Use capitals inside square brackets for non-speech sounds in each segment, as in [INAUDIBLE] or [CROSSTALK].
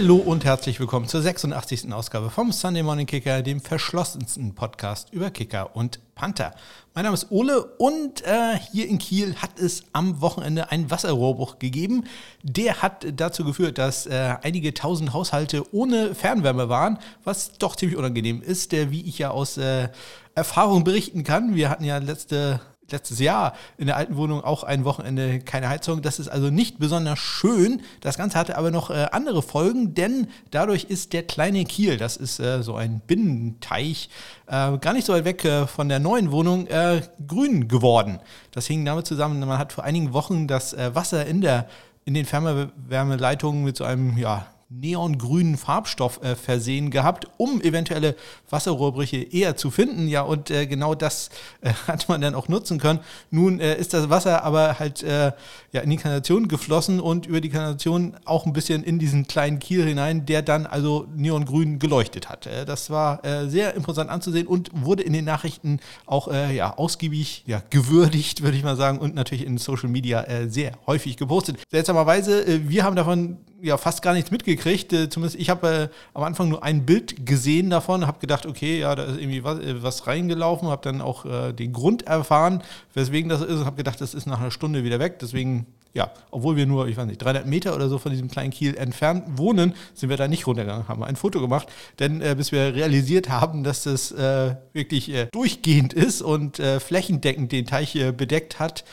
Hallo und herzlich willkommen zur 86. Ausgabe vom Sunday Morning Kicker, dem verschlossensten Podcast über Kicker und Panther. Mein Name ist Ole und äh, hier in Kiel hat es am Wochenende einen Wasserrohrbruch gegeben. Der hat dazu geführt, dass äh, einige tausend Haushalte ohne Fernwärme waren, was doch ziemlich unangenehm ist, äh, wie ich ja aus äh, Erfahrung berichten kann. Wir hatten ja letzte letztes Jahr in der alten Wohnung auch ein Wochenende keine Heizung. Das ist also nicht besonders schön. Das Ganze hatte aber noch äh, andere Folgen, denn dadurch ist der kleine Kiel, das ist äh, so ein Binnenteich, äh, gar nicht so weit weg äh, von der neuen Wohnung, äh, grün geworden. Das hing damit zusammen, man hat vor einigen Wochen das äh, Wasser in der in den Fernwärmeleitungen mit so einem ja, neongrünen Farbstoff äh, versehen gehabt, um eventuelle Wasserrohrbrüche eher zu finden. Ja, und äh, genau das äh, [LAUGHS] hat man dann auch nutzen können. Nun äh, ist das Wasser aber halt äh, ja, in die Kanalisation geflossen und über die Kanalisation auch ein bisschen in diesen kleinen Kiel hinein, der dann also neongrün geleuchtet hat. Äh, das war sehr imposant anzusehen und wurde in den Nachrichten auch ja, ausgiebig ja, gewürdigt, würde ich mal sagen, und natürlich in Social Media sehr häufig gepostet. Seltsamerweise, wir haben davon ja fast gar nichts mitgekriegt. Äh, zumindest ich habe äh, am Anfang nur ein Bild gesehen davon, habe gedacht, okay, ja, da ist irgendwie was, äh, was reingelaufen, habe dann auch äh, den Grund erfahren, weswegen das ist und habe gedacht, das ist nach einer Stunde wieder weg. Deswegen, ja, obwohl wir nur, ich weiß nicht, 300 Meter oder so von diesem kleinen Kiel entfernt wohnen, sind wir da nicht runtergegangen, haben ein Foto gemacht, denn äh, bis wir realisiert haben, dass das äh, wirklich durchgehend ist und flächendeckend den Teich bedeckt hat,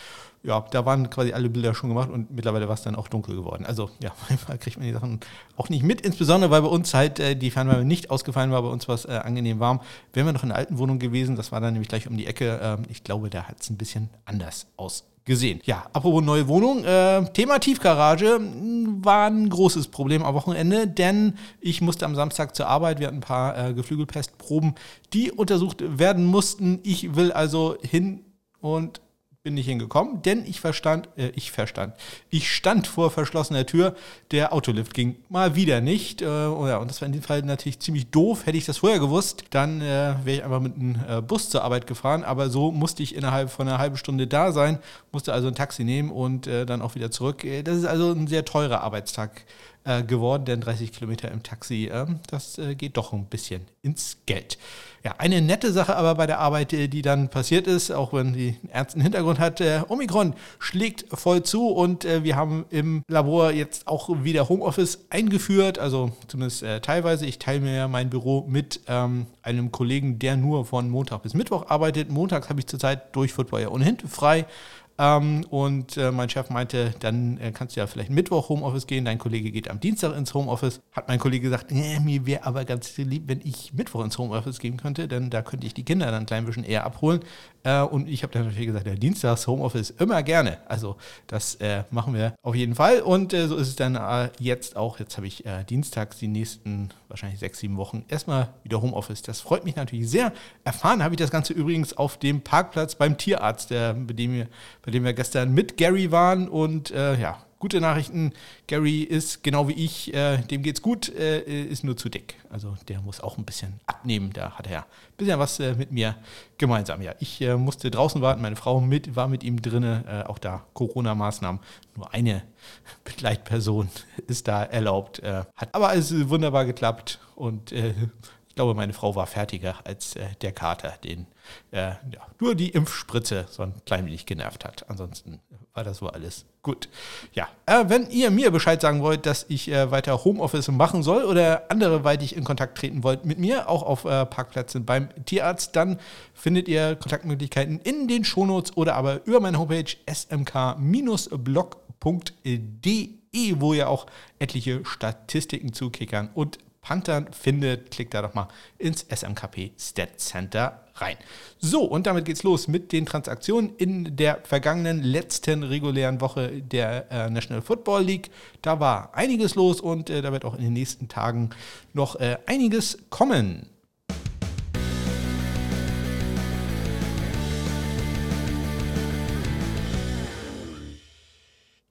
ja, da waren quasi alle Bilder schon gemacht und mittlerweile war es dann auch dunkel geworden. Also ja, [LAUGHS] manchmal kriegt man die Sachen auch nicht mit, insbesondere weil bei uns halt äh, die Fernwärme nicht ausgefallen war, bei uns war es äh, angenehm warm. Wären wir noch in der alten Wohnung gewesen, das war dann nämlich gleich um die Ecke, äh, ich glaube, da hat es ein bisschen anders ausgesehen. Ja, apropos neue Wohnung, äh, Thema Tiefgarage hm, war ein großes Problem am Wochenende, denn ich musste am Samstag zur Arbeit, wir hatten ein paar äh, Geflügelpestproben, die untersucht werden mussten. Ich will also hin und bin nicht hingekommen, denn ich verstand, äh, ich verstand, ich stand vor verschlossener Tür, der Autolift ging mal wieder nicht. Äh, oh ja, und das war in dem Fall natürlich ziemlich doof. Hätte ich das vorher gewusst, dann äh, wäre ich einfach mit einem äh, Bus zur Arbeit gefahren, aber so musste ich innerhalb von einer halben Stunde da sein, musste also ein Taxi nehmen und äh, dann auch wieder zurück. Äh, das ist also ein sehr teurer Arbeitstag geworden, denn 30 Kilometer im Taxi, ähm, das geht doch ein bisschen ins Geld. Ja, eine nette Sache aber bei der Arbeit, äh, die dann passiert ist, auch wenn die einen ernsten Hintergrund hat, äh, Omikron schlägt voll zu und äh, wir haben im Labor jetzt auch wieder Homeoffice eingeführt, also zumindest äh, teilweise. Ich teile mir ja mein Büro mit ähm, einem Kollegen, der nur von Montag bis Mittwoch arbeitet. Montags habe ich zurzeit durch Football ja ohnehin frei. Ähm, und äh, mein Chef meinte, dann äh, kannst du ja vielleicht Mittwoch Homeoffice gehen, dein Kollege geht am Dienstag ins Homeoffice. Hat mein Kollege gesagt, nee, mir wäre aber ganz lieb, wenn ich Mittwoch ins Homeoffice gehen könnte, denn da könnte ich die Kinder dann ein klein bisschen eher abholen. Äh, und ich habe dann natürlich gesagt, ja, Dienstags Homeoffice immer gerne. Also das äh, machen wir auf jeden Fall. Und äh, so ist es dann äh, jetzt auch. Jetzt habe ich dienstags die nächsten wahrscheinlich sechs, sieben Wochen erstmal wieder Homeoffice. Das freut mich natürlich sehr. Erfahren habe ich das Ganze übrigens auf dem Parkplatz beim Tierarzt, der, bei, dem wir, bei dem wir gestern mit Gary waren. Und äh, ja, gute Nachrichten. Gary ist genau wie ich, äh, dem geht's gut, äh, ist nur zu dick. Also der muss auch ein bisschen abnehmen. Da hat er ja ein bisschen was äh, mit mir gemeinsam. Ja, ich äh, musste draußen warten, meine Frau mit, war mit ihm drinne. Äh, auch da Corona-Maßnahmen. Nur eine [LAUGHS] Begleitperson [LAUGHS] ist da erlaubt. Äh, hat aber alles wunderbar geklappt und ich glaube, meine Frau war fertiger als äh, der Kater, den äh, ja, nur die Impfspritze so ein klein wenig genervt hat. Ansonsten war das so alles gut. Ja, äh, wenn ihr mir Bescheid sagen wollt, dass ich äh, weiter Homeoffice machen soll oder anderweitig in Kontakt treten wollt mit mir, auch auf äh, Parkplätzen beim Tierarzt, dann findet ihr Kontaktmöglichkeiten in den Shownotes oder aber über meine Homepage smk-blog.de, wo ihr auch etliche Statistiken zu Kickern und Panthern findet, klickt da doch mal ins SMKP Stat Center rein. So, und damit geht's los mit den Transaktionen in der vergangenen letzten regulären Woche der äh, National Football League. Da war einiges los und äh, da wird auch in den nächsten Tagen noch äh, einiges kommen.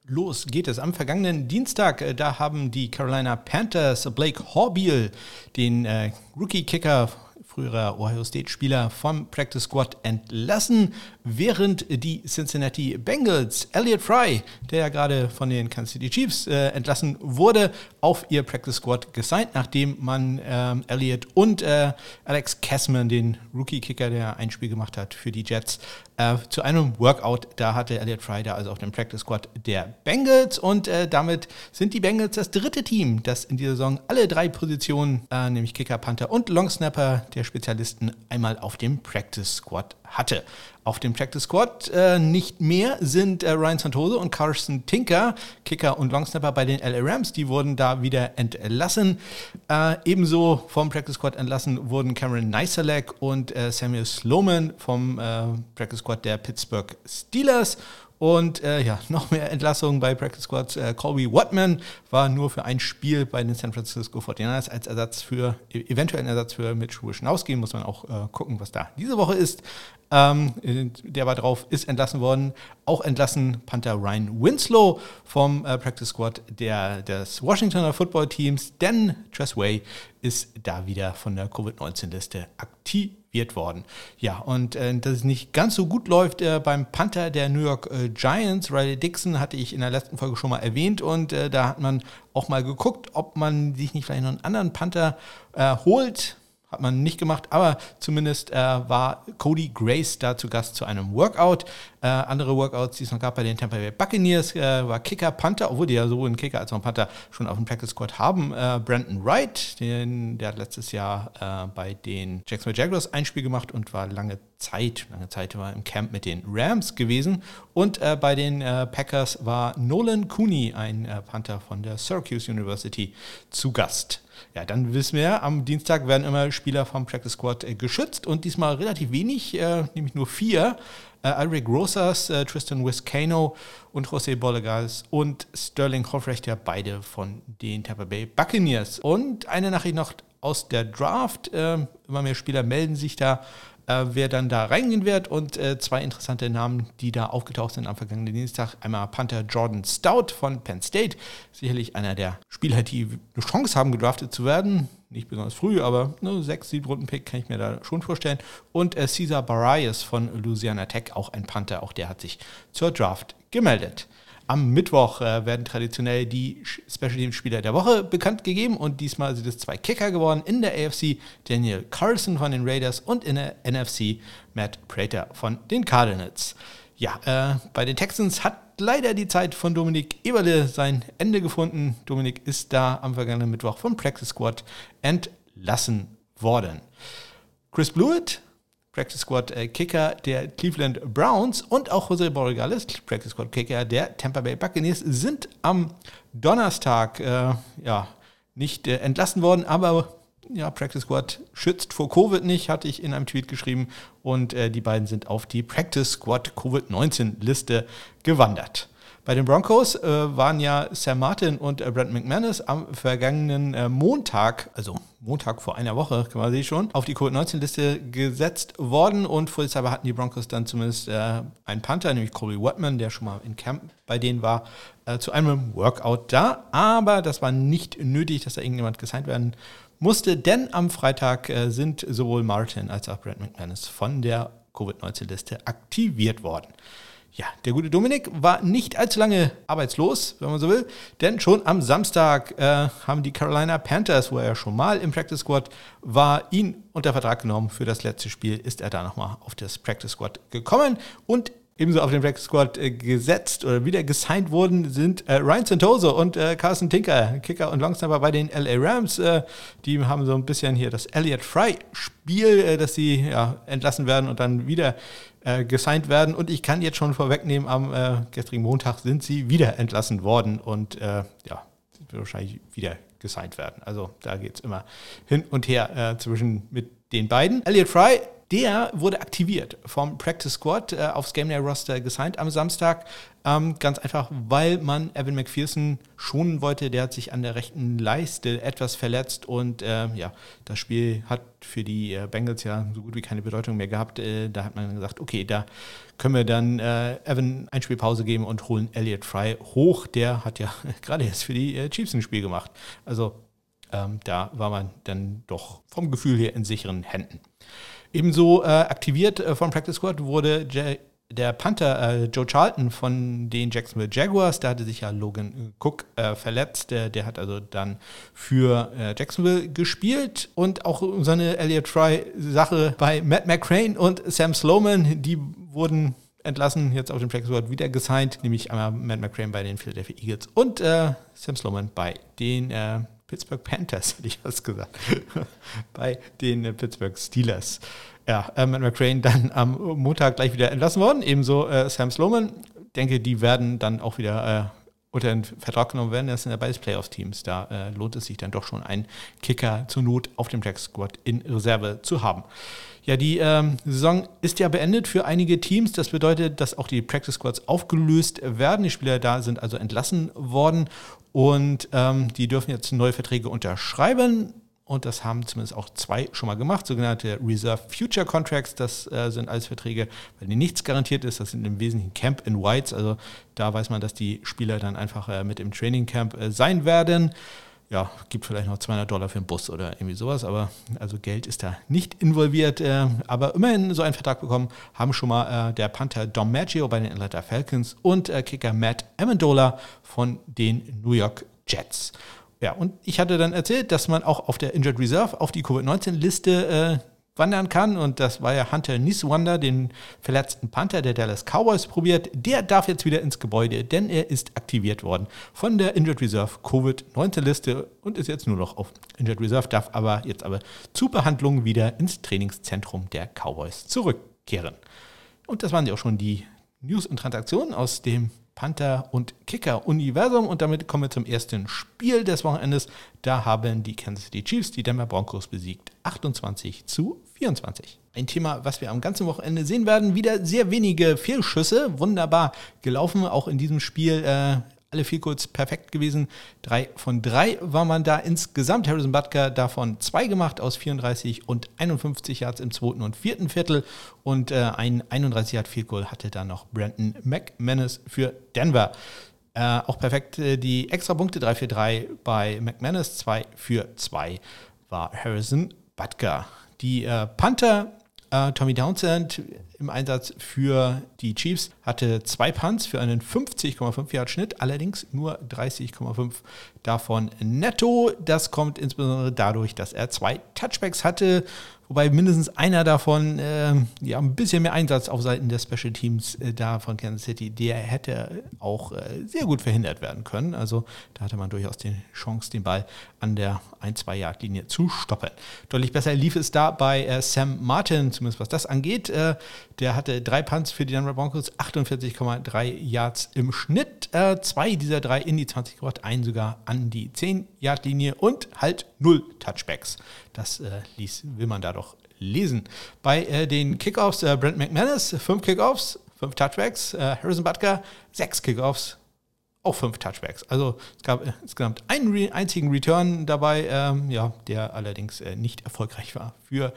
Los geht es am vergangenen Dienstag. Äh, da haben die Carolina Panthers Blake Horbiel, den äh, Rookie-Kicker früherer Ohio State-Spieler vom Practice Squad entlassen, während die Cincinnati Bengals Elliot Fry, der ja gerade von den Kansas City Chiefs äh, entlassen wurde, auf ihr Practice Squad gesigned, nachdem man ähm, Elliott und äh, Alex Kessman, den Rookie-Kicker, der ein Spiel gemacht hat für die Jets, äh, zu einem Workout. Da hatte Elliott Friday also auf dem Practice Squad der Bengals und äh, damit sind die Bengals das dritte Team, das in dieser Saison alle drei Positionen, äh, nämlich Kicker, Panther und Longsnapper der Spezialisten, einmal auf dem Practice Squad hatte. Auf dem Practice Squad äh, nicht mehr sind äh, Ryan Santoso und Carson Tinker, Kicker und Longsnapper bei den LA Rams. Die wurden da wieder entlassen. Äh, ebenso vom Practice Squad entlassen wurden Cameron Neiselek und äh, Samuel Sloman vom äh, Practice Squad der Pittsburgh Steelers. Und äh, ja, [LAUGHS] noch mehr Entlassungen bei Practice Squad. Äh, Colby Watman war nur für ein Spiel bei den San Francisco 49ers als Ersatz für, e-, eventuellen Ersatz für Mitch Wischnowski. Muss man auch äh, gucken, was da diese Woche ist. Ähm, der war drauf, ist entlassen worden. Auch entlassen Panther Ryan Winslow vom äh, Practice Squad der, des Washingtoner Football Teams. Denn Tressway ist da wieder von der Covid-19-Liste aktiviert worden. Ja, und äh, dass es nicht ganz so gut läuft äh, beim Panther der New York äh, Giants, Riley Dixon, hatte ich in der letzten Folge schon mal erwähnt. Und äh, da hat man auch mal geguckt, ob man sich nicht vielleicht noch einen anderen Panther äh, holt hat man nicht gemacht, aber zumindest äh, war Cody Grace da zu Gast zu einem Workout. Äh, andere Workouts, die es noch gab bei den Tampa Bay Buccaneers, äh, war Kicker, Panther, obwohl die ja sowohl einen Kicker als auch einen Panther schon auf dem Practice Squad haben. Äh, Brandon Wright, den, der hat letztes Jahr äh, bei den Jacksonville Jaguars ein Spiel gemacht und war lange Zeit, lange Zeit war im Camp mit den Rams gewesen. Und äh, bei den Packers war Nolan Cooney, ein Panther von der Syracuse University, zu Gast. Ja, dann wissen wir, am Dienstag werden immer Spieler vom Practice Squad äh, geschützt und diesmal relativ wenig, äh, nämlich nur vier. Äh, Alric Rosas, Tristan Wiscano und José Bollegas und Sterling Hoffrecht, ja beide von den Tampa Bay Buccaneers. Und eine Nachricht noch aus der Draft. Immer mehr Spieler melden sich da äh, wer dann da reingehen wird. Und äh, zwei interessante Namen, die da aufgetaucht sind am vergangenen Dienstag. Einmal Panther Jordan Stout von Penn State. Sicherlich einer der Spieler, die eine Chance haben, gedraftet zu werden. Nicht besonders früh, aber ne, sechs, sieben Runden Pick kann ich mir da schon vorstellen. Und äh, Caesar Barrias von Louisiana Tech, auch ein Panther, auch der hat sich zur Draft gemeldet. Am Mittwoch äh, werden traditionell die Special Team Spieler der Woche bekannt gegeben und diesmal sind es zwei Kicker geworden. In der AFC Daniel Carlson von den Raiders und in der NFC Matt Prater von den Cardinals. Ja, äh, bei den Texans hat leider die Zeit von Dominik Eberle sein Ende gefunden. Dominik ist da am vergangenen Mittwoch vom Practice Squad entlassen worden. Chris Blewett Practice Squad äh, Kicker der Cleveland Browns und auch Jose Borregales, Practice Squad Kicker der Tampa Bay Buccaneers, sind am Donnerstag äh, ja, nicht äh, entlassen worden, aber ja, Practice Squad schützt vor Covid nicht, hatte ich in einem Tweet geschrieben und äh, die beiden sind auf die Practice Squad Covid-19-Liste gewandert. Bei den Broncos äh, waren ja Sam Martin und äh, Brent McManus am vergangenen äh, Montag, also Montag vor einer Woche quasi schon, auf die Covid-19-Liste gesetzt worden und vorsichtshalber hatten die Broncos dann zumindest äh, einen Panther, nämlich Corey Watman, der schon mal in Camp bei denen war, äh, zu einem Workout da. Aber das war nicht nötig, dass da irgendjemand gesigned werden musste, denn am Freitag äh, sind sowohl Martin als auch Brent McManus von der Covid-19-Liste aktiviert worden. Ja, der gute Dominik war nicht allzu lange arbeitslos, wenn man so will, denn schon am Samstag äh, haben die Carolina Panthers, wo er schon mal im Practice Squad war, ihn unter Vertrag genommen. Für das letzte Spiel ist er da nochmal auf das Practice Squad gekommen und ebenso auf den Practice Squad äh, gesetzt oder wieder gesigned wurden, sind äh, Ryan Santoso und äh, Carson Tinker, Kicker und Longsnapper bei den LA Rams. Äh, die haben so ein bisschen hier das Elliott Fry-Spiel, äh, dass sie ja, entlassen werden und dann wieder äh, gesigned werden. Und ich kann jetzt schon vorwegnehmen, am gestrigen Montag sind sie wieder entlassen worden und ja, wird wahrscheinlich wieder gesigned werden. Also da geht es immer hin und her zwischen mit den beiden. Elliot Fry der wurde aktiviert vom Practice Squad äh, aufs Game Day Roster gesigned am Samstag. Ähm, ganz einfach, weil man Evan McPherson schonen wollte. Der hat sich an der rechten Leiste etwas verletzt und äh, ja, das Spiel hat für die äh, Bengals ja so gut wie keine Bedeutung mehr gehabt. Äh, da hat man gesagt, okay, da können wir dann äh, Evan ein Spielpause geben und holen Elliot Fry hoch. Der hat ja [LAUGHS] gerade jetzt für die äh, Chiefs ein Spiel gemacht. Also ähm, da war man dann doch vom Gefühl her in sicheren Händen. Ebenso äh, aktiviert äh, vom Practice Squad wurde der Panther äh, Joe Charlton von den Jacksonville Jaguars, da hatte sich ja Logan Cook äh, verletzt. Der, der, hat also dann für äh, Jacksonville gespielt und auch seine Elliott Fry-Sache bei Matt McCrane und Sam Sloman, die wurden entlassen, jetzt auf dem Practice Squad wieder gesigned, nämlich einmal Matt McCrane bei den Philadelphia Eagles und äh, Sam Sloman bei den äh, Pittsburgh Panthers, [LAUGHS] hätte ich was gesagt, [LAUGHS] bei den äh, Pittsburgh Steelers. Ja, äh, Matt McCrane dann am Montag gleich wieder entlassen worden, ebenso äh, Sam Sloman. denke, die werden dann auch wieder äh, unter den Vertrag genommen werden. Das sind ja beides Playoff-Teams. Da äh, lohnt es sich dann doch schon, einen Kicker zur Not auf dem Jack Squad in Reserve zu haben. Ja, die ähm, Saison ist ja beendet für einige Teams. Das bedeutet, dass auch die Practice Squads aufgelöst werden. Die Spieler da sind also entlassen worden und ähm, die dürfen jetzt neue Verträge unterschreiben. Und das haben zumindest auch zwei schon mal gemacht, sogenannte Reserve Future Contracts. Das äh, sind alles Verträge, bei denen nichts garantiert ist. Das sind im Wesentlichen Camp in Whites. Also da weiß man, dass die Spieler dann einfach äh, mit im Training Camp äh, sein werden. Ja, gibt vielleicht noch 200 Dollar für einen Bus oder irgendwie sowas, aber also Geld ist da nicht involviert. Äh, aber immerhin so einen Vertrag bekommen haben schon mal äh, der Panther Dom Maggio bei den Atlanta Falcons und äh, Kicker Matt Amendola von den New York Jets. Ja, und ich hatte dann erzählt, dass man auch auf der Injured Reserve auf die Covid-19-Liste äh, wandern kann. Und das war ja Hunter Niswander, den verletzten Panther der Dallas Cowboys, probiert. Der darf jetzt wieder ins Gebäude, denn er ist aktiviert worden von der Injured Reserve Covid-19-Liste und ist jetzt nur noch auf Injured Reserve, darf aber jetzt aber zu Behandlung wieder ins Trainingszentrum der Cowboys zurückkehren. Und das waren ja auch schon die News und Transaktionen aus dem Panther und Kicker-Universum. Und damit kommen wir zum ersten Spiel des Wochenendes. Da haben die Kansas City Chiefs die Denver Broncos besiegt. 28 zu 24. Ein Thema, was wir am ganzen Wochenende sehen werden. Wieder sehr wenige Fehlschüsse. Wunderbar gelaufen. Auch in diesem Spiel äh, alle vier kurz perfekt gewesen. Drei von drei war man da insgesamt. Harrison Butker davon zwei gemacht aus 34 und 51 Yards im zweiten und vierten Viertel. Und äh, ein 31 Yard Field Goal hatte dann noch Brandon McManus für Denver. Äh, auch perfekt äh, die extra Punkte 3 für 3 bei McManus, 2 für 2 war Harrison Butker. Die äh, Panther Tommy Townsend im Einsatz für die Chiefs hatte zwei Punts für einen 50,5 Yard Schnitt, allerdings nur 30,5 davon netto. Das kommt insbesondere dadurch, dass er zwei Touchbacks hatte Wobei mindestens einer davon äh, ja, ein bisschen mehr Einsatz auf Seiten der Special Teams äh, da von Kansas City, der hätte auch äh, sehr gut verhindert werden können. Also da hatte man durchaus die Chance, den Ball an der 1-2-Yard-Linie zu stoppen. Deutlich besser lief es da bei äh, Sam Martin, zumindest was das angeht. Der hatte drei Punts für die Denver Broncos, 48,3 Yards im Schnitt. Äh, zwei dieser drei in die 20 gebracht, einen sogar an die 10-Yard-Linie und halt null Touchbacks. Das äh, ließ, will man da doch lesen. Bei äh, den Kickoffs, äh, Brent McManus, fünf Kickoffs, fünf Touchbacks. Äh, Harrison Butker, sechs Kickoffs, auch fünf Touchbacks. Also es gab insgesamt einen einzigen Return dabei, ähm, ja, der allerdings äh, nicht erfolgreich war für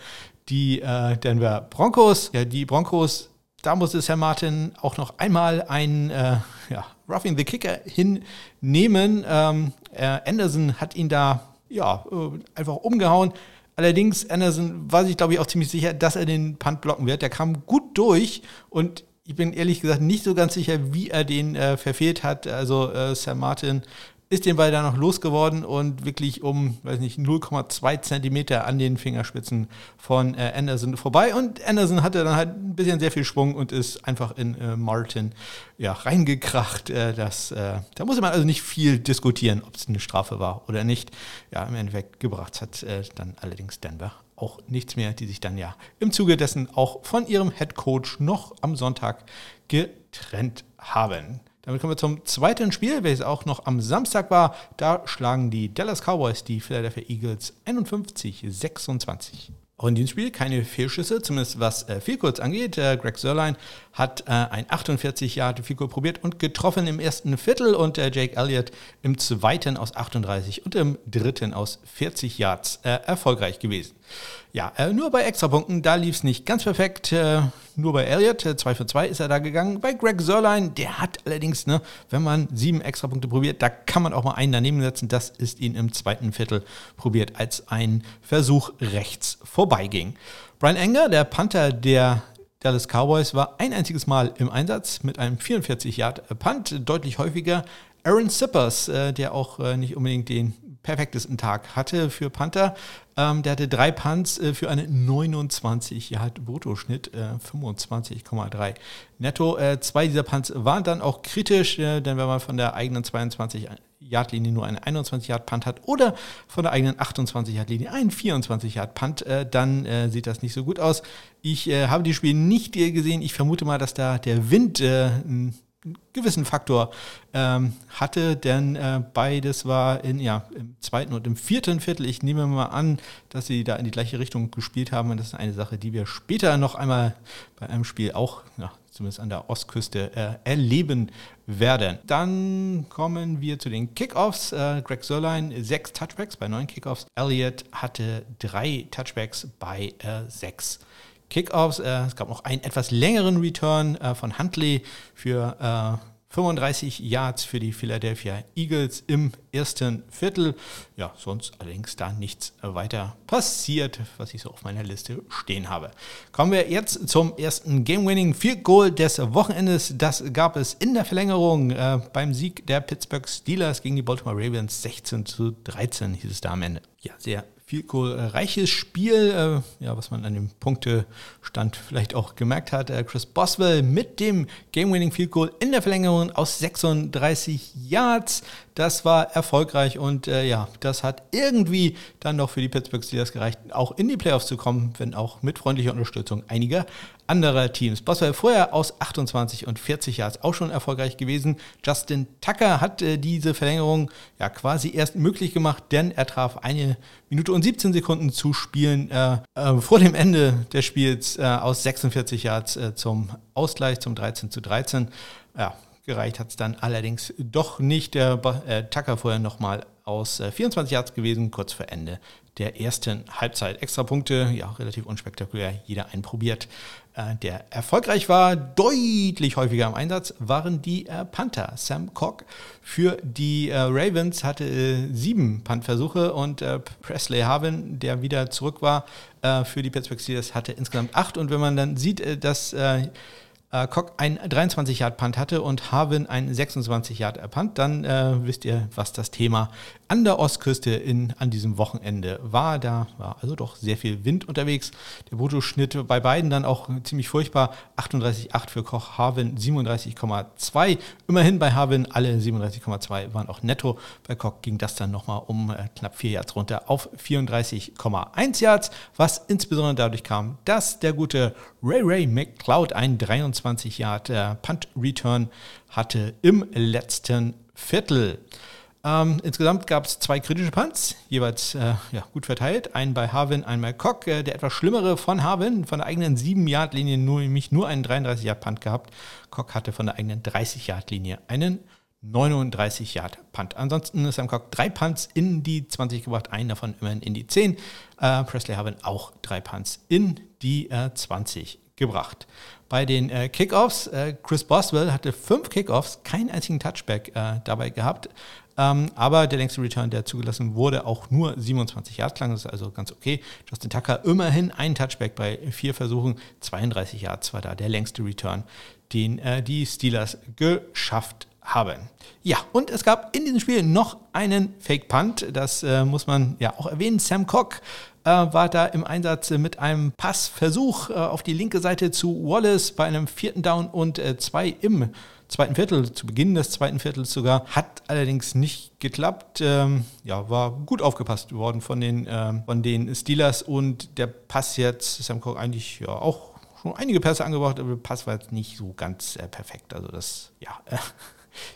die äh, Denver Broncos. Ja, die Broncos, da musste Sam Martin auch noch einmal einen äh, ja, Roughing the Kicker hinnehmen. Ähm, Anderson hat ihn da ja, äh, einfach umgehauen. Allerdings, Anderson war sich, glaube ich, auch ziemlich sicher, dass er den Punt blocken wird. Der kam gut durch und ich bin ehrlich gesagt nicht so ganz sicher, wie er den äh, verfehlt hat. Also äh, Sam Martin ist den Ball dann noch losgeworden und wirklich um, weiß nicht, 0,2 Zentimeter an den Fingerspitzen von äh, Anderson vorbei. Und Anderson hatte dann halt ein bisschen sehr viel Schwung und ist einfach in äh, Martin ja, reingekracht. Äh, das, äh, da musste man also nicht viel diskutieren, ob es eine Strafe war oder nicht. Ja, im Endeffekt gebracht hat äh, dann allerdings Denver auch nichts mehr, die sich dann ja im Zuge dessen auch von ihrem Head Coach noch am Sonntag getrennt haben. Damit kommen wir zum zweiten Spiel, welches auch noch am Samstag war. Da schlagen die Dallas Cowboys die Philadelphia Eagles 51-26. Auch in diesem Spiel keine Fehlschüsse, zumindest was äh, Vielkurz angeht. Äh, Greg Sörlein hat äh, ein 48 Jahre Vielkurz probiert und getroffen im ersten Viertel und äh, Jake Elliott im zweiten aus 38 und im dritten aus 40 Yards äh, erfolgreich gewesen. Ja, äh, nur bei Extrapunkten, da lief es nicht ganz perfekt. Äh, nur bei Elliott, 2 äh, für 2 ist er da gegangen. Bei Greg Sörlein, der hat allerdings, ne, wenn man sieben Extrapunkte probiert, da kann man auch mal einen daneben setzen. Das ist ihn im zweiten Viertel probiert, als ein Versuch rechts vorbeiging. Brian Enger, der Panther der Dallas Cowboys war ein einziges Mal im Einsatz mit einem 44-Yard-Punt, deutlich häufiger. Aaron Sippers, äh, der auch äh, nicht unbedingt den perfektesten Tag hatte für Panther. Ähm, der hatte drei Punts äh, für einen 29 Yard Bruttoschnitt, äh, 25,3 netto. Äh, zwei dieser Punts waren dann auch kritisch, äh, denn wenn man von der eigenen 22 Yard-Linie nur einen 21 Yard Punt hat oder von der eigenen 28 Yard Linie einen 24 Yard Punt, äh, dann äh, sieht das nicht so gut aus. Ich habe die Spiele nicht gesehen. Ich vermute mal, dass da der Wind gewissen Faktor ähm, hatte, denn äh, beides war in, ja, im zweiten und im vierten Viertel. Ich nehme mal an, dass sie da in die gleiche Richtung gespielt haben und das ist eine Sache, die wir später noch einmal bei einem Spiel auch, ja, zumindest an der Ostküste, äh, erleben werden. Dann kommen wir zu den Kickoffs. Äh, Greg Sörlein, sechs Touchbacks bei neun Kickoffs. Elliott hatte drei Touchbacks bei äh, sechs Kickoffs. Äh, es gab noch einen etwas längeren Return äh, von Huntley für äh, 35 Yards für die Philadelphia Eagles im ersten Viertel. Ja, sonst allerdings da nichts weiter passiert, was ich so auf meiner Liste stehen habe. Kommen wir jetzt zum ersten Game-Winning Field Goal des Wochenendes. Das gab es in der Verlängerung äh, beim Sieg der Pittsburgh Steelers gegen die Baltimore Ravens 16 zu 13 hieß es da am Ende. Ja, sehr viel reiches Spiel, äh, ja, was man an dem Punktestand vielleicht auch gemerkt hat. Äh, Chris Boswell mit dem Game-Winning Field Goal in der Verlängerung aus 36 Yards. Das war erfolgreich und äh, ja, das hat irgendwie dann noch für die Pittsburgh Steelers gereicht, auch in die Playoffs zu kommen, wenn auch mit freundlicher Unterstützung einiger anderer Teams. Boswell vorher aus 28 und 40 Yards auch schon erfolgreich gewesen. Justin Tucker hat äh, diese Verlängerung ja quasi erst möglich gemacht, denn er traf eine Minute und 17 Sekunden zu spielen äh, äh, vor dem Ende des Spiels äh, aus 46 Yards äh, zum Ausgleich zum 13 zu 13. Ja, Gereicht hat es dann allerdings doch nicht. Der äh, Tucker vorher nochmal aus äh, 24 Yards gewesen, kurz vor Ende der ersten Halbzeit. Extra Punkte, ja, relativ unspektakulär, jeder einprobiert. Äh, der erfolgreich war, deutlich häufiger im Einsatz, waren die äh, Panther. Sam Cock für die äh, Ravens hatte sieben Puntversuche und Presley Harvin, der wieder zurück war für die Pittsburgh Steelers, hatte insgesamt acht. Und wenn man dann sieht, dass Cock ein 23 Yard Punt hatte und Harvin ein 26 Yard Punt, dann äh, wisst ihr, was das Thema an der Ostküste in, an diesem Wochenende war. Da war also doch sehr viel Wind unterwegs. Der Bruttoschnitt bei beiden dann auch ziemlich furchtbar. 38,8 für Koch, Harvin 37,2. Immerhin bei Harvin alle 37,2 waren auch netto. Bei Koch ging das dann nochmal um äh, knapp 4 Yards runter auf 34,1 Yards, was insbesondere dadurch kam, dass der gute Ray Ray McCloud ein 23 Yard äh, Punt Return hatte im letzten Viertel. Ähm, insgesamt gab es zwei kritische Punts, jeweils äh, ja, gut verteilt. Einen bei Harvin, einen bei Cock. Äh, der etwas schlimmere von Harvin, von der eigenen 7-Yard-Linie nur, nämlich nur einen 33-Yard-Punt gehabt. Cock hatte von der eigenen 30-Yard-Linie einen 39-Yard-Punt. Ansonsten ist am Cock drei Punts in die 20 gebracht, einen davon immerhin in die 10. Äh, Presley Harvin auch drei Punts in die 20 äh, gebracht. Bei den äh, Kickoffs, äh, Chris Boswell hatte fünf Kickoffs, keinen einzigen Touchback äh, dabei gehabt. Ähm, aber der längste Return, der zugelassen wurde, auch nur 27 Yards lang. Das ist also ganz okay. Justin Tucker immerhin ein Touchback bei vier Versuchen. 32 Yards war da der längste Return, den äh, die Steelers geschafft haben. Ja, und es gab in diesem Spiel noch einen Fake Punt. Das äh, muss man ja auch erwähnen. Sam Cock äh, war da im Einsatz mit einem Passversuch äh, auf die linke Seite zu Wallace bei einem vierten Down und äh, zwei im zweiten Viertel, zu Beginn des zweiten Viertels sogar. Hat allerdings nicht geklappt. Ähm, ja, war gut aufgepasst worden von den, ähm, von den Steelers und der Pass jetzt, Sam Cook eigentlich ja auch schon einige Pässe angebracht, aber der Pass war jetzt nicht so ganz äh, perfekt. Also das, ja, äh,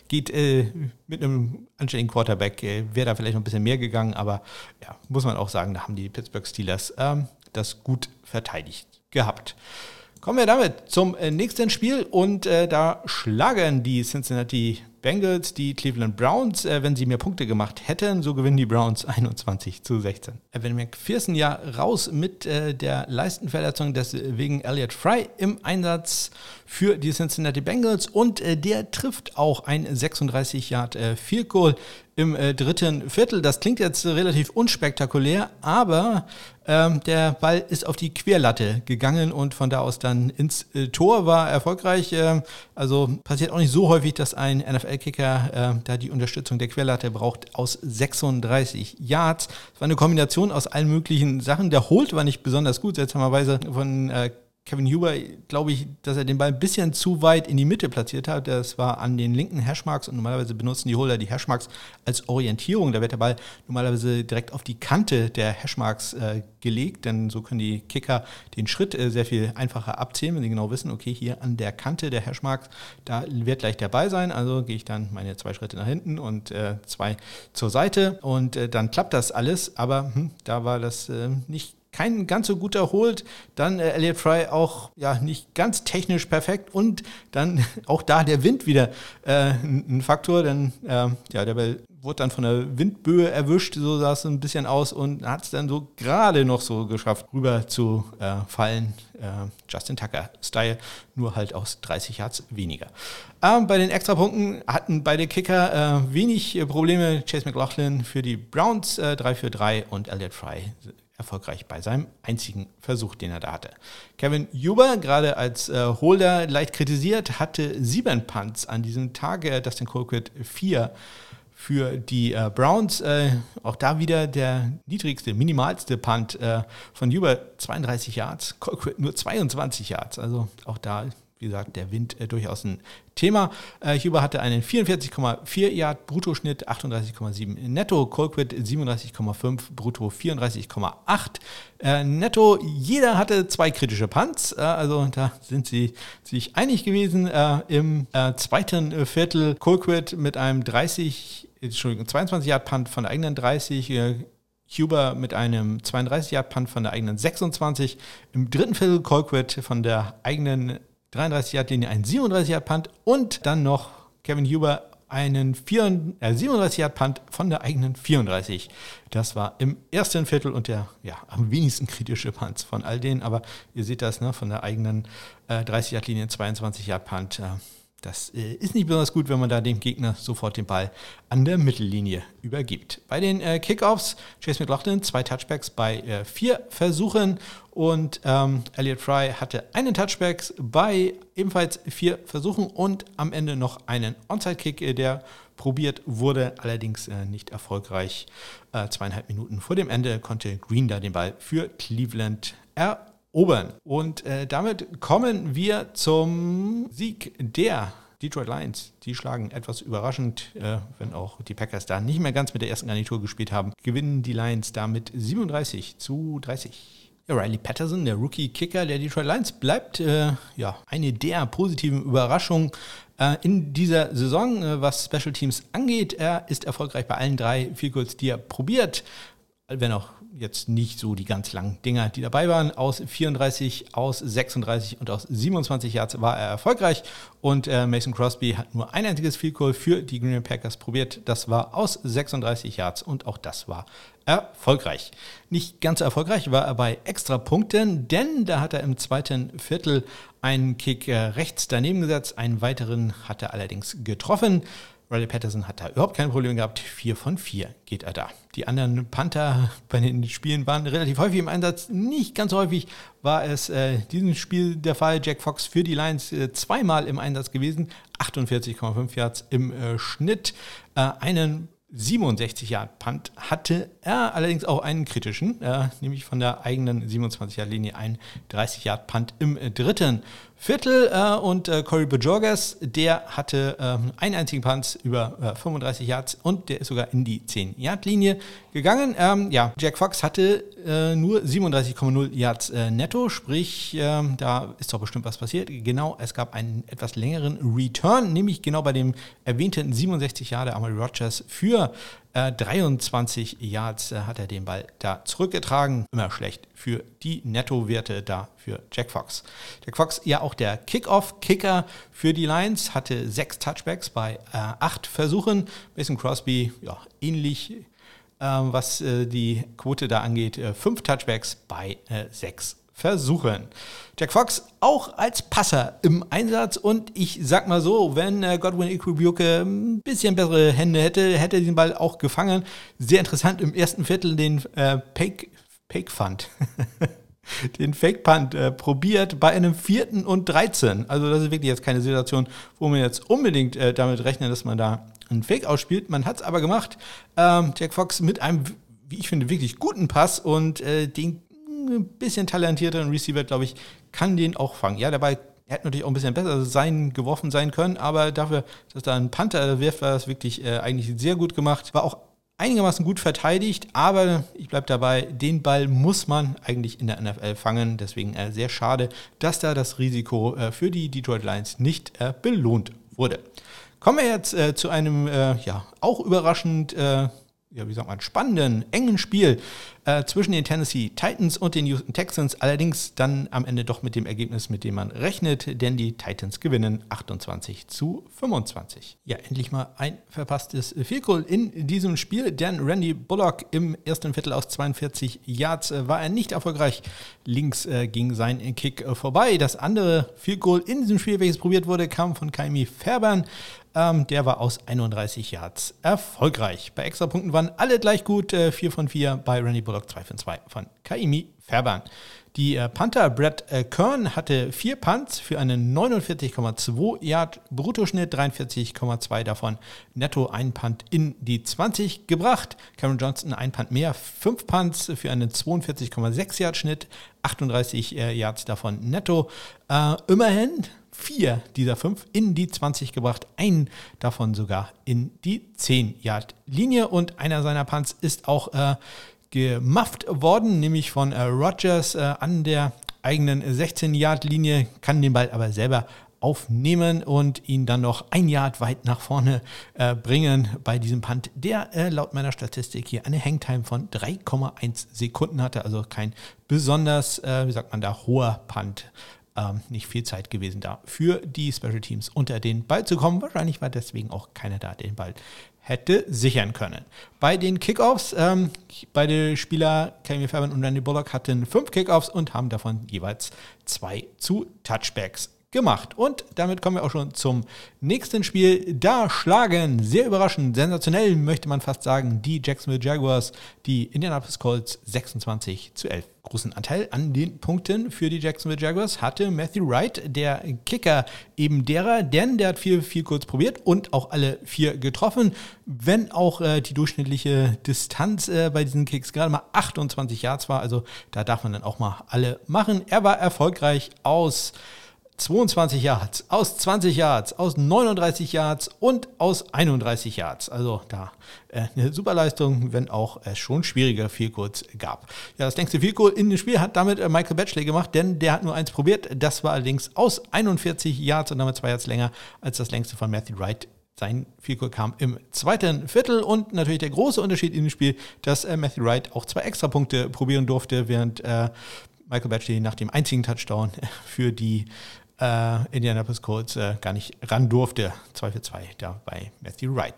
geht äh, mit einem anständigen Quarterback, äh, wäre da vielleicht noch ein bisschen mehr gegangen, aber ja, muss man auch sagen, da haben die Pittsburgh Steelers ähm, das gut verteidigt gehabt. Kommen wir damit zum äh, nächsten Spiel und äh, da schlagen die Cincinnati Bengals die Cleveland Browns, äh, wenn sie mehr Punkte gemacht hätten. So gewinnen die Browns [LAUGHS] 21 zu 16. Evan McPherson ja raus mit äh, der Leistenverletzung, deswegen Elliott Fry im Einsatz für die Cincinnati Bengals und äh, der trifft auch ein 36 Yard äh, Field Goal im äh, dritten Viertel. Das klingt jetzt relativ unspektakulär, aber ähm, der Ball ist auf die Querlatte gegangen und von da aus dann ins äh, Tor war erfolgreich. Äh, also passiert auch nicht so häufig, dass ein NFL-Kicker äh, da die Unterstützung der Querlatte braucht aus 36 Yards. Es war eine Kombination aus allen möglichen Sachen. Der Holt war nicht besonders gut, seltsamerweise von äh, Kevin Huber, glaube ich, dass er den Ball ein bisschen zu weit in die Mitte platziert hat. Das war an den linken Hashmarks und normalerweise benutzen die Holder die Hashmarks als Orientierung. Da wird der Ball normalerweise direkt auf die Kante der Hashmarks äh, gelegt, denn so können die Kicker den Schritt äh, sehr viel einfacher abzählen, wenn sie genau wissen, okay, hier an der Kante der Hashmarks, da wird gleich der Ball sein. Also gehe ich dann meine zwei Schritte nach hinten und äh, zwei zur Seite und äh, dann klappt das alles. Aber hm, da war das äh, nicht kein ganz so gut erholt. Dann äh, Elliot Fry auch ja nicht ganz technisch perfekt und dann [LAUGHS] auch da der Wind wieder äh, ein Faktor, denn äh, ja, der Ball wurde dann von der Windböe erwischt, so sah es ein bisschen aus und hat es dann so gerade noch so geschafft, rüber zu äh, fallen. Äh, Justin Tucker-Style, nur halt aus 30 Yards weniger. Ähm, bei den Extrapunkten hatten beide Kicker äh, wenig Probleme. Chase McLaughlin für die Browns 3 für 3 und Elliot Fry erfolgreich bei seinem einzigen Versuch, den er da hatte. Kevin Huber, gerade als äh, Holder leicht kritisiert, hatte sieben Punts an diesem Tag. Äh, Dustin Colquitt vier für die äh, Browns. Äh, auch da wieder der niedrigste, minimalste Punt äh, von Huber 32 Yards, Colquitt nur 22 Yards. Also auch da wie gesagt, der Wind äh, durchaus ein Thema. Äh, Huber hatte einen 44,4 Yard Bruttoschnitt, 38,7 netto, Colquitt 37,5 brutto, 34,8 äh, netto. Jeder hatte zwei kritische Punts, äh, also da sind sie sich einig gewesen. Äh, Im äh, zweiten Viertel Colquitt mit einem 30, Entschuldigung, 22 Yard Punt von der eigenen 30, Huber mit einem 32 Yard Punt von der eigenen 26. Im dritten Viertel Colquitt von der eigenen 33 Yard Linie, einen 37 Yard Punt und dann noch Kevin Huber einen 4, äh, 37 Yard Punt von der eigenen 34. Das war im ersten Viertel und der ja, am wenigsten kritische Punt von all denen. Aber ihr seht das, ne, von der eigenen äh, 30 Yard Linie, 22 Yard Punt. Äh, das äh, ist nicht besonders gut, wenn man da dem Gegner sofort den Ball an der Mittellinie übergibt. Bei den äh, Kickoffs, Chase McLaughlin, zwei Touchbacks bei äh, vier Versuchen und ähm, Elliot Fry hatte einen Touchback bei ebenfalls vier Versuchen und am Ende noch einen Onside-Kick, äh, der probiert wurde, allerdings äh, nicht erfolgreich. Äh, zweieinhalb Minuten vor dem Ende konnte Green da den Ball für Cleveland erobern erobern. Und äh, damit kommen wir zum Sieg der Detroit Lions. Die schlagen etwas überraschend, äh, wenn auch die Packers da nicht mehr ganz mit der ersten Garnitur gespielt haben, gewinnen die Lions damit 37 zu 30. Ja, Riley Patterson, der Rookie-Kicker der Detroit Lions, bleibt äh, ja, eine der positiven Überraschungen äh, in dieser Saison, äh, was Special Teams angeht. Er ist erfolgreich bei allen drei Field die er probiert, wenn auch jetzt nicht so die ganz langen Dinger, die dabei waren. Aus 34, aus 36 und aus 27 Yards war er erfolgreich. Und äh, Mason Crosby hat nur ein einziges Field Goal für die Green Bay Packers probiert. Das war aus 36 Yards und auch das war erfolgreich. Nicht ganz so erfolgreich war er bei Extrapunkten, denn da hat er im zweiten Viertel einen Kick äh, rechts daneben gesetzt. Einen weiteren hat er allerdings getroffen. Riley Patterson hat da überhaupt kein Problem gehabt. Vier von vier geht er da. Die anderen Panther [LAUGHS] bei den Spielen waren relativ häufig im Einsatz. Nicht ganz häufig war es äh, diesem Spiel der Fall. Jack Fox für die Lions äh, zweimal im Einsatz gewesen. 48,5 Yards im äh, Schnitt. Äh, einen 67 Yard Punt hatte er allerdings auch einen kritischen, äh, nämlich von der eigenen 27 Yard Linie ein 30 Yard Punt im äh, dritten Viertel äh, und äh, Corey Bajorgas, der hatte ähm, einen einzigen Punt über 35 äh, Yards und der ist sogar in die 10 Yard Linie gegangen. Ähm, ja, Jack Fox hatte äh, nur 37,0 Yards netto, sprich ähm, da ist doch bestimmt was passiert. Genau, es gab einen etwas längeren Return, nämlich genau bei dem erwähnten 67 Jahre Amari Rogers für Äh, 23 Yards äh, hat er den Ball da zurückgetragen. Immer schlecht für die Nettowerte da für Jack Fox. Jack Fox, ja auch der Kickoff-Kicker für die Lions, hatte sechs Touchbacks bei äh, acht Versuchen. Mason Crosby, ja, ähnlich was äh, die Quote da angeht. Äh, fünf Touchbacks bei äh, sechs Versuchen. Jack Fox auch als Passer im Einsatz und ich sag mal so, wenn Godwin Ikrubuke ein bisschen bessere Hände hätte, hätte er den Ball auch gefangen. Sehr interessant im ersten Viertel den äh, Pake, Pake Fund. [LAUGHS] den Fake Punt äh, probiert bei einem vierten und 13. Also das ist wirklich jetzt keine Situation, wo man jetzt unbedingt äh, damit rechnet, dass man da einen Fake ausspielt. Man hat es aber gemacht. Ähm, Jack Fox mit einem, wie ich finde, wirklich guten Pass und äh, den ein bisschen talentierteren Receiver, glaube ich, kann den auch fangen. Ja, dabei er hätte natürlich auch ein bisschen besser sein, geworfen sein können, aber dafür, dass da ein Panther wirft, war das wirklich äh, eigentlich sehr gut gemacht. War auch einigermaßen gut verteidigt, aber ich bleibe dabei, den Ball muss man eigentlich in der NFL fangen. Deswegen äh, sehr schade, dass da das Risiko äh, für die Detroit Lions nicht äh, belohnt wurde. Kommen wir jetzt äh, zu einem, äh, ja, auch überraschend, äh, ja, wie sagt man, spannenden, engen Spiel äh, zwischen den Tennessee Titans und den Houston Texans. Allerdings dann am Ende doch mit dem Ergebnis, mit dem man rechnet, denn die Titans gewinnen 28 zu 25. Ja, endlich mal ein verpasstes Field in diesem Spiel, denn Randy Bullock im ersten Viertel aus 42 Yards äh, war er nicht erfolgreich. Links äh, ging sein Kick äh, vorbei. Das andere Field in diesem Spiel, welches probiert wurde, kam von Kaimi Fairbairn. Ähm, der war aus 31 Yards erfolgreich. Bei Extrapunkten waren alle gleich gut, äh, 4 von 4 bei Randy Bullock, 2 von 2 von Kaimi Fairbairn. Die äh, Panther Brad äh, Kern hatte vier Punts für einen 49,2 Yard Bruttoschnitt, 43,2 davon netto ein Punt in die 20 gebracht. Cameron Johnson ein Punt mehr, fünf Punts für einen 42,6 Yard Schnitt, 38 äh, Yards davon netto. Äh, immerhin vier dieser fünf in die 20 gebracht, einen davon sogar in die 10-Yard-Linie und einer seiner Punts ist auch äh, gemufft worden, nämlich von äh, Rogers äh, an der eigenen 16-Yard-Linie, kann den Ball aber selber aufnehmen und ihn dann noch ein Yard weit nach vorne äh, bringen bei diesem Punt, der äh, laut meiner Statistik hier eine Hangtime von 3,1 Sekunden hatte, also kein besonders, äh, wie sagt man da, hoher Punt ähm, nicht viel Zeit gewesen da für die Special Teams unter den Ball zu kommen. Wahrscheinlich war deswegen auch keiner da, den Ball hätte sichern können. Bei den Kickoffs, ähm, beide Spieler, Kevin Fairbairn und Randy Bullock, hatten fünf Kickoffs und haben davon jeweils zwei zu Touchbacks gemacht. Und damit kommen wir auch schon zum nächsten Spiel. Da schlagen, sehr überraschend, sensationell möchte man fast sagen, die Jacksonville Jaguars die Indianapolis Colts 26 zu 11. Großen Anteil an den Punkten für die Jacksonville Jaguars hatte Matthew Wright, der Kicker eben derer, denn der hat viel, viel kurz probiert und auch alle vier getroffen, wenn auch äh, die durchschnittliche Distanz äh, bei diesen Kicks gerade mal 28 Yards war, also da darf man dann auch mal alle machen. Er war erfolgreich aus 22 Yards, aus 20 Yards, aus 39 Yards und aus 31 Yards. Also da äh, eine super Leistung, wenn auch es schon schwierige Vielcodes gab. Ja, das längste Vielcode in dem Spiel hat damit äh, Michael Batchley gemacht, denn der hat nur eins probiert. Das war allerdings aus 41 Yards und damit zwei Yards länger als das längste von Matthew Wright sein Vielcode kam im zweiten Viertel und natürlich der große Unterschied in dem Spiel, dass äh, Matthew Wright auch zwei Extrapunkte probieren durfte, während äh, Michael Batchley nach dem einzigen Touchdown für die äh, Indianapolis Colts äh, gar nicht ran durfte. 2 für 2 da bei Matthew Wright.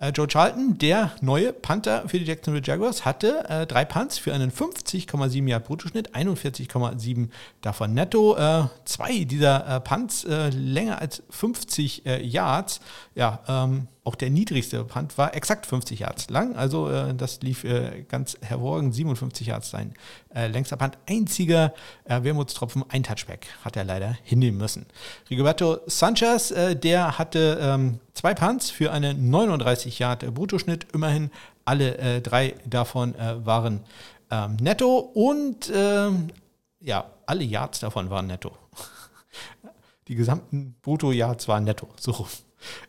Äh, Joe Charlton, der neue Panther für die Jacksonville Jaguars, hatte äh, drei Punts für einen 50,7 Yard Bruttoschnitt, 41,7 davon netto. Äh, zwei dieser äh, Punts äh, länger als 50 äh, Yards. Ja, ähm, auch der niedrigste Punt war exakt 50 Yards lang. Also das lief ganz hervorragend. 57 Yards sein längster Punt. Einziger Wermutstropfen, ein Touchback hat er leider hinnehmen müssen. Rigoberto Sanchez, der hatte ähm, zwei Punts für einen 39 30 Yard Bruttoschnitt. Immerhin alle äh, drei davon äh, waren ähm, netto und ähm, ja, alle Yards davon waren netto. [LAUGHS] Die gesamten Brutto-Yards waren netto. So.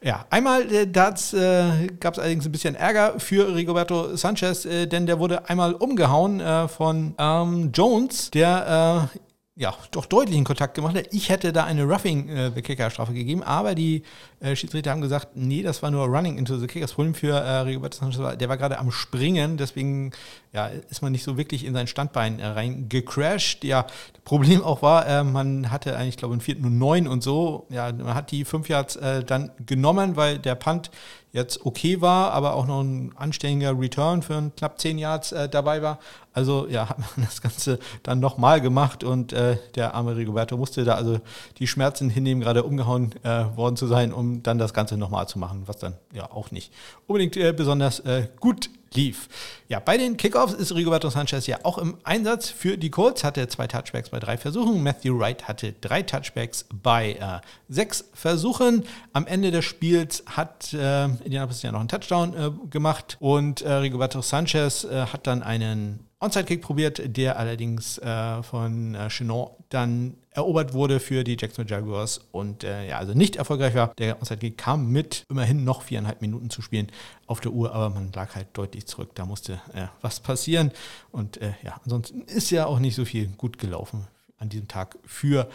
Ja, einmal äh, äh, gab es allerdings ein bisschen Ärger für Rigoberto Sanchez, äh, denn der wurde einmal umgehauen äh, von ähm, Jones, der äh, ja, doch deutlichen Kontakt gemacht hat. Ich hätte da eine Roughing äh, the Kicker Strafe gegeben, aber die äh, Schiedsrichter haben gesagt, nee, das war nur Running into the Kicker. Das Problem für äh, Rigoberto Sanchez war, der war gerade am Springen, deswegen ja, ist man nicht so wirklich in sein Standbein äh, reingecrashed. Ja, das Problem auch war, äh, man hatte eigentlich, glaube ich, einen vierten und neun und so. Ja, man hat die fünf Yards äh, dann genommen, weil der Punt jetzt okay war, aber auch noch ein anständiger Return für ein knapp 10 Yards äh, dabei war. Also ja, [LAUGHS] hat man das Ganze dann nochmal gemacht und äh, der arme Rigoberto musste da also die Schmerzen hinnehmen, gerade umgehauen äh, worden zu sein, um dann das Ganze nochmal zu machen, was dann ja auch nicht unbedingt äh, besonders äh, gut lief. Ja, bei den Kickoffs ist Rigoberto Sanchez ja auch im Einsatz für die Colts, hatte zwei Touchbacks bei drei Versuchen. Matthew Wright hatte drei Touchbacks bei äh, sechs Versuchen. Am Ende des Spiels hat äh, Indianapolis ja noch einen Touchdown äh, gemacht und äh, Rigoberto Sanchez äh, hat dann einen Onside-Kick probiert, der allerdings äh, von äh, Chenot dann erobert wurde für die Jacksonville Jaguars und äh, ja, also nicht erfolgreich war. Der Onside-Kick kam mit immerhin noch viereinhalb Minuten zu spielen auf der Uhr, aber man lag halt deutlich zurück. Da musste äh, was passieren und äh, ja, ansonsten ist ja auch nicht so viel gut gelaufen an diesem Tag für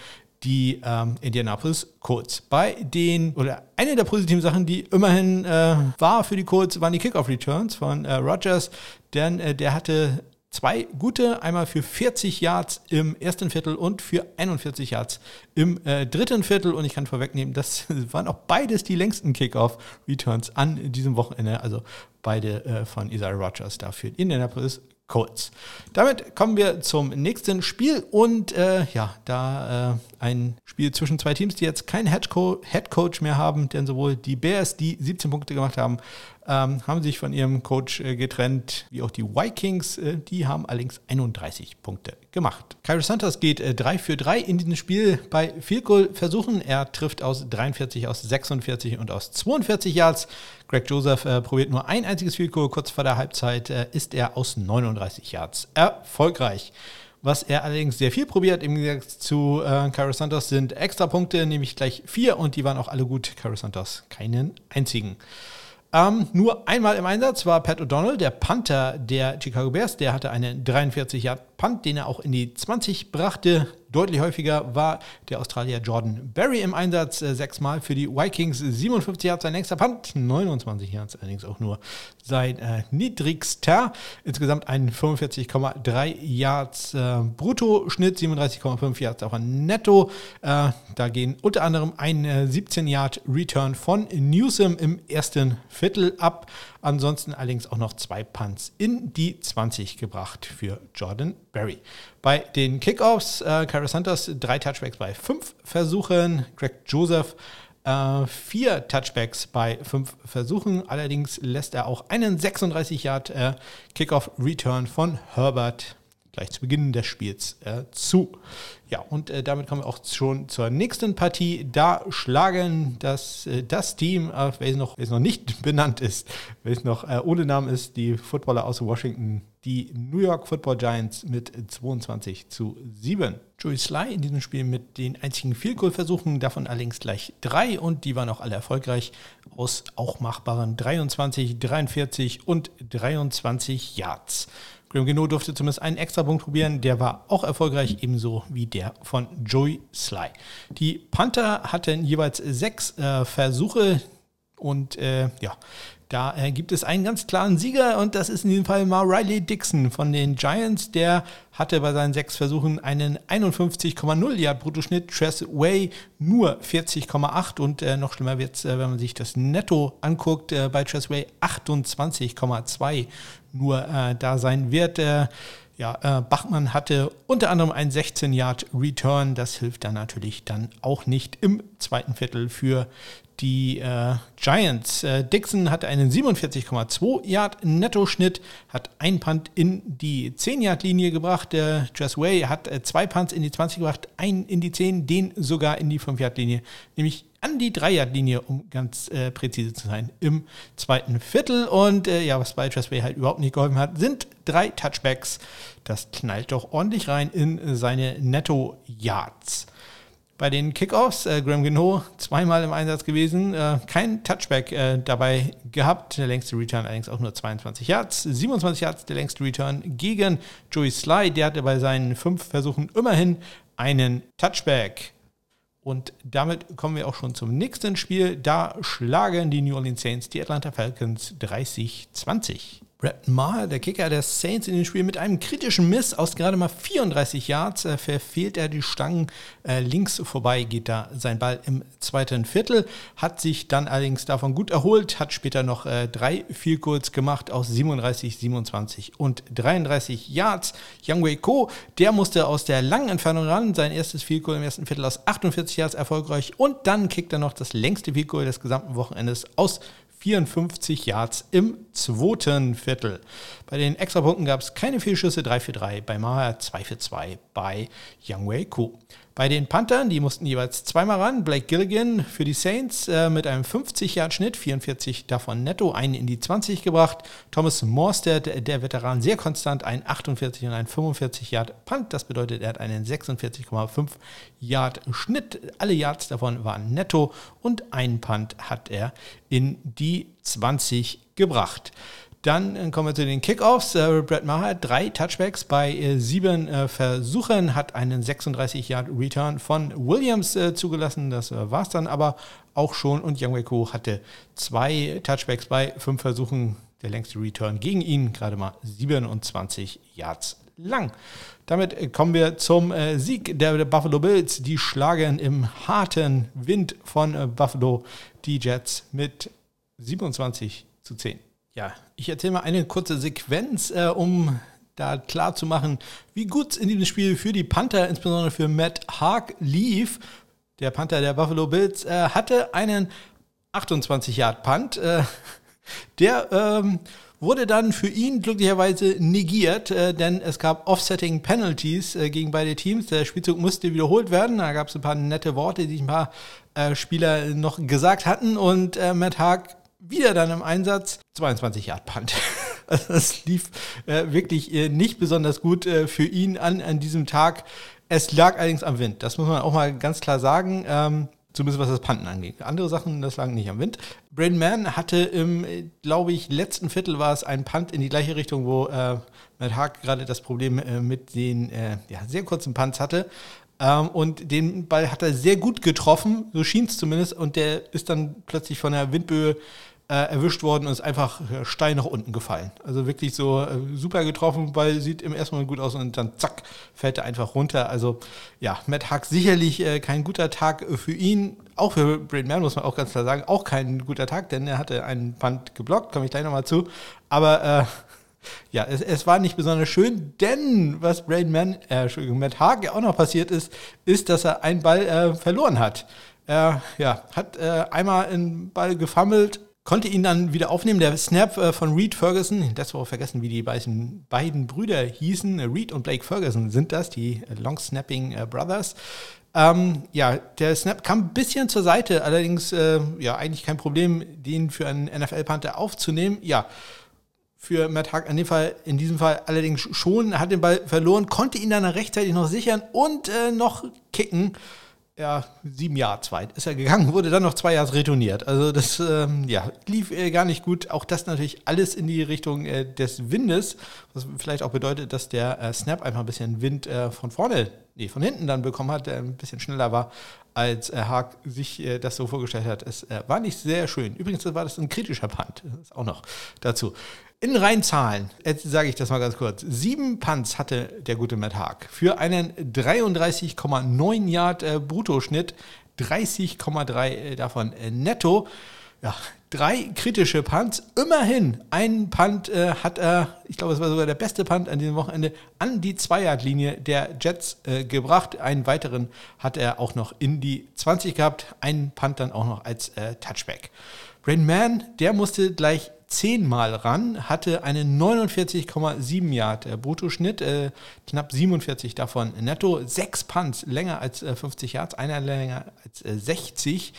die ähm, Indianapolis Colts. Bei den, oder eine der positiven Sachen, die immerhin äh, war für die Colts, waren die Kickoff-Returns von äh, Rogers, denn äh, der hatte zwei gute, einmal für 40 Yards im ersten Viertel und für 41 Yards im äh, dritten Viertel. Und ich kann vorwegnehmen, das [LAUGHS] waren auch beides die längsten Kickoff-Returns an diesem Wochenende. Also beide äh, von Isaiah Rogers dafür Indianapolis Colts. Damit kommen wir zum nächsten Spiel und äh, ja, da äh, ein Spiel zwischen zwei Teams, die jetzt keinen Head, Coach mehr haben, denn sowohl die Bears, die 17 Punkte gemacht haben, ähm, haben sich von ihrem Coach äh, getrennt, wie auch die Vikings, äh, die haben allerdings 31 Punkte gemacht. Kyrie Santos geht äh, 3 für 3 in diesem Spiel bei Field Goal Versuchen. Er trifft aus 43, aus 46 und aus 42 Yards. Greg Joseph äh, probiert nur ein einziges Field Goal. Kurz vor der Halbzeit äh, ist er aus 39 Yards erfolgreich. Was er allerdings sehr viel probiert, im Gegensatz zu äh, Cairo Santos, sind extra Punkte, nämlich gleich vier und die waren auch alle gut. Cairo Santos keinen einzigen. Ähm, nur einmal im Einsatz war Pat O'Donnell, der Panther der Chicago Bears. Der hatte einen 43 Yard Punt, den er auch in die 20 brachte. Deutlich häufiger war der Australier Jordan Berry im Einsatz, äh, sechsmal für die Vikings, 57 Yards sein längster Punt, 29 Yards allerdings auch nur sein äh, niedrigster. Insgesamt ein 45,3 Yards äh, Brutto-Schnitt, 37,5 Yards auch ein Netto. Äh, da gehen unter anderem ein 17 äh, Yard Return von Newsom im ersten Viertel ab. Ansonsten allerdings auch noch zwei Punts in die 20 gebracht für Jordan Berry. Bei den Kickoffs, äh, Cara Santos drei Touchbacks bei fünf Versuchen, Greg Joseph äh, vier Touchbacks bei fünf Versuchen. Allerdings lässt er auch einen 36 Yard äh, Kickoff Return von Herbert gleich zu Beginn des Spiels äh, zu. Ja, und äh, damit kommen wir auch schon zur nächsten Partie. Da schlagen das, äh, das Team, äh, welches, noch, welches noch nicht [LAUGHS] benannt ist, welches noch äh, ohne Namen ist, die Footballer aus Washington, die New York Football Giants mit 22 zu 7. Joey Sly in diesem Spiel mit den einzigen Field Goal Versuchen, davon allerdings gleich drei und die waren auch alle erfolgreich aus auch machbaren 23, 43 und 23 Yards. Graham Gino durfte zumindest einen extra Punkt probieren. Der war auch erfolgreich, ebenso wie der von Joey Sly. Die Panther hatten jeweils sechs äh, Versuche und äh, ja, da äh, gibt es einen ganz klaren Sieger und das ist in diesem Fall mal Riley Dixon von den Giants. Der hatte bei seinen sechs Versuchen einen 51,0 Yard Bruttoschnitt. Tress Way nur 40,8 und äh, noch schlimmer wird es, äh, wenn man sich das Netto anguckt. Äh, bei Tress Way 28,2 nur äh, da sein wird. Äh, ja, Bachmann hatte unter anderem einen 16 Yard Return. Das hilft dann natürlich dann auch nicht im zweiten Viertel für die äh, Giants. Äh, Dixon hatte einen 47,2 Yard Nettoschnitt, hat ein Punt in die 10 Yard Linie gebracht. Der Jess Way hat äh, zwei Punts in die 20 gebracht, einen in die 10, den sogar in die 5 Yard Linie, nämlich an die 3 Yard Linie, um ganz äh, präzise zu sein, im zweiten Viertel. Und äh, ja, was bei Jess Way halt überhaupt nicht geholfen hat, sind drei Touchbacks. Das knallt doch ordentlich rein in seine Netto Yards. Bei den Kickoffs, äh, Graham Gino zweimal im Einsatz gewesen, äh, kein Touchback äh, dabei gehabt. Der längste Return allerdings auch nur 22 Yards. 27 Yards der längste Return gegen Joey Sly. Der hatte bei seinen fünf Versuchen immerhin einen Touchback. Und damit kommen wir auch schon zum nächsten Spiel. Da schlagen die New Orleans Saints die Atlanta Falcons 30-20. Brett Maher, der Kicker der Saints in dem Spiel, mit einem kritischen Miss aus gerade mal 34 Yards äh, verfehlt er die Stangen äh, links vorbei, geht da sein Ball im zweiten Viertel, hat sich dann allerdings davon gut erholt, hat später noch äh, drei Field Goals gemacht aus 37, 27 und 33 Yards. Young Wei Ko, der musste aus der langen Entfernung ran, sein erstes Field Goal im ersten Viertel aus 48 Yards erfolgreich und dann kickt er noch das längste Field Goal des gesamten Wochenendes aus 54 Yards im zweiten Viertel. Bei den Extrapunkten gab es keine Fehlschüsse, 3 für 3 bei Maher, 2 für 2 bei Youngway Ku. Bei den Panthern, die mussten jeweils zweimal ran. Blake Gilligan für die Saints äh, mit einem 50-Yard-Schnitt, 44 davon netto, einen in die 20 gebracht. Thomas Morstead, der Veteran, sehr konstant, ein 48 und ein 45-Yard-Punt. Das bedeutet, er hat einen 46,5 Yard-Schnitt. Alle Yards davon waren netto und einen Punt hat er in die 20 gebracht. Dann äh, kommen wir zu den Kickoffs. Äh, Brett Maher hat drei Touchbacks bei äh, sieben Versuchen, hat einen 36-Yard-Return von Williams zugelassen. Das war es dann aber auch schon. Und Young Weko hatte zwei Touchbacks bei fünf Versuchen. Der längste Return gegen ihn, gerade mal 27 Yards lang. Damit kommen wir zum Sieg der Buffalo Bills. Die schlagen im harten Wind von Buffalo die Jets mit 27 zu 10. Ja, ich erzähle mal eine kurze Sequenz, äh, um da klar zu machen, wie gut es in diesem Spiel für die Panther, insbesondere für Matt Haag, lief. Der Panther der Buffalo Bills äh, hatte einen 28-Yard-Punt. Äh, [LAUGHS] der ähm, wurde dann für ihn glücklicherweise negiert, äh, denn es gab Offsetting Penalties äh, gegen beide Teams. Der Spielzug musste wiederholt werden. Da gab es ein paar nette Worte, die ein paar äh, Spieler noch gesagt hatten. Und äh, Matt Haag wieder dann im Einsatz 22 Yard Punt. Also das lief äh, wirklich äh, nicht besonders gut äh, für ihn an, an diesem Tag. Es lag allerdings am Wind. Das muss man auch mal ganz klar sagen. Ähm, zumindest was das Panten angeht. Andere Sachen, das lag nicht am Wind. Brain Man hatte im, glaube ich, letzten Viertel war es ein Punt in die gleiche Richtung, wo äh, Matt Haag gerade das Problem äh, mit den äh, ja, sehr kurzen Punts hatte. Ähm, und den Ball hat er sehr gut getroffen, so schien es zumindest, und der ist dann plötzlich von der Windböe äh, erwischt worden und ist einfach äh, steil nach unten gefallen. Also wirklich so äh, super getroffen, weil sieht im ersten Mal gut aus und dann zack, fällt er einfach runter. Also ja, Matt Hack sicherlich äh, kein guter Tag für ihn. Auch für Braden Mann muss man auch ganz klar sagen, auch kein guter Tag, denn er hatte einen Punt geblockt, komme ich gleich nochmal zu. Aber äh, ja, es, es, war nicht besonders schön, denn was Braden Mann, äh, Entschuldigung, Matt Haag auch noch passiert ist, ist, dass er einen Ball äh, verloren hat. Er ja, hat äh, einmal einen Ball gefummelt, konnte ihn dann wieder aufnehmen. Der Snap äh, von Reed Ferguson, das war vergessen, wie die beiden, beiden Brüder hießen. Reed und Blake Ferguson sind das, die Long Snapping äh, Brothers. Ähm, ja, der Snap kam ein bisschen zur Seite, allerdings äh, ja eigentlich kein Problem, den für einen NFL-Panther aufzunehmen. Ja, für Matt Hack in, dem Fall, in diesem Fall allerdings schon, hat den Ball verloren, konnte ihn dann rechtzeitig noch sichern und äh, noch kicken ja, sieben Jahre zweit ist er gegangen, wurde dann noch zwei Jahre retourniert. Also das ähm, ja, lief äh, gar nicht gut. Auch das natürlich alles in die Richtung äh, des Windes, was vielleicht auch bedeutet, dass der äh, Snap einfach ein bisschen Wind äh, von vorne, nee, von hinten dann bekommen hat, der ein bisschen schneller war, als äh, Haag sich äh, das so vorgestellt hat. Es war nicht sehr schön. Übrigens war das ein kritischer Punt, das ist auch noch dazu. In reinen Zahlen, jetzt sage ich das mal ganz kurz. Sieben Punts hatte der gute Matt Haag für einen 33,9 Yard äh, Bruttoschnitt, 30,3 äh, davon äh, netto. Ja, drei kritische Punts. Immerhin ein Punt äh, hat er, ich glaube, es war sogar der beste Punt an diesem Wochenende, an die Zweierlinie der Jets äh, gebracht. Einen weiteren hat er auch noch in die 20 gehabt. Einen Punt dann auch noch als äh, Touchback. Brain Mann, der musste gleich zehnmal ran, hatte einen 49,7 Yard äh, Bruttoschnitt, äh, knapp 47 davon netto, sechs Punts länger als äh, 50 Yards, einer länger als 60 äh,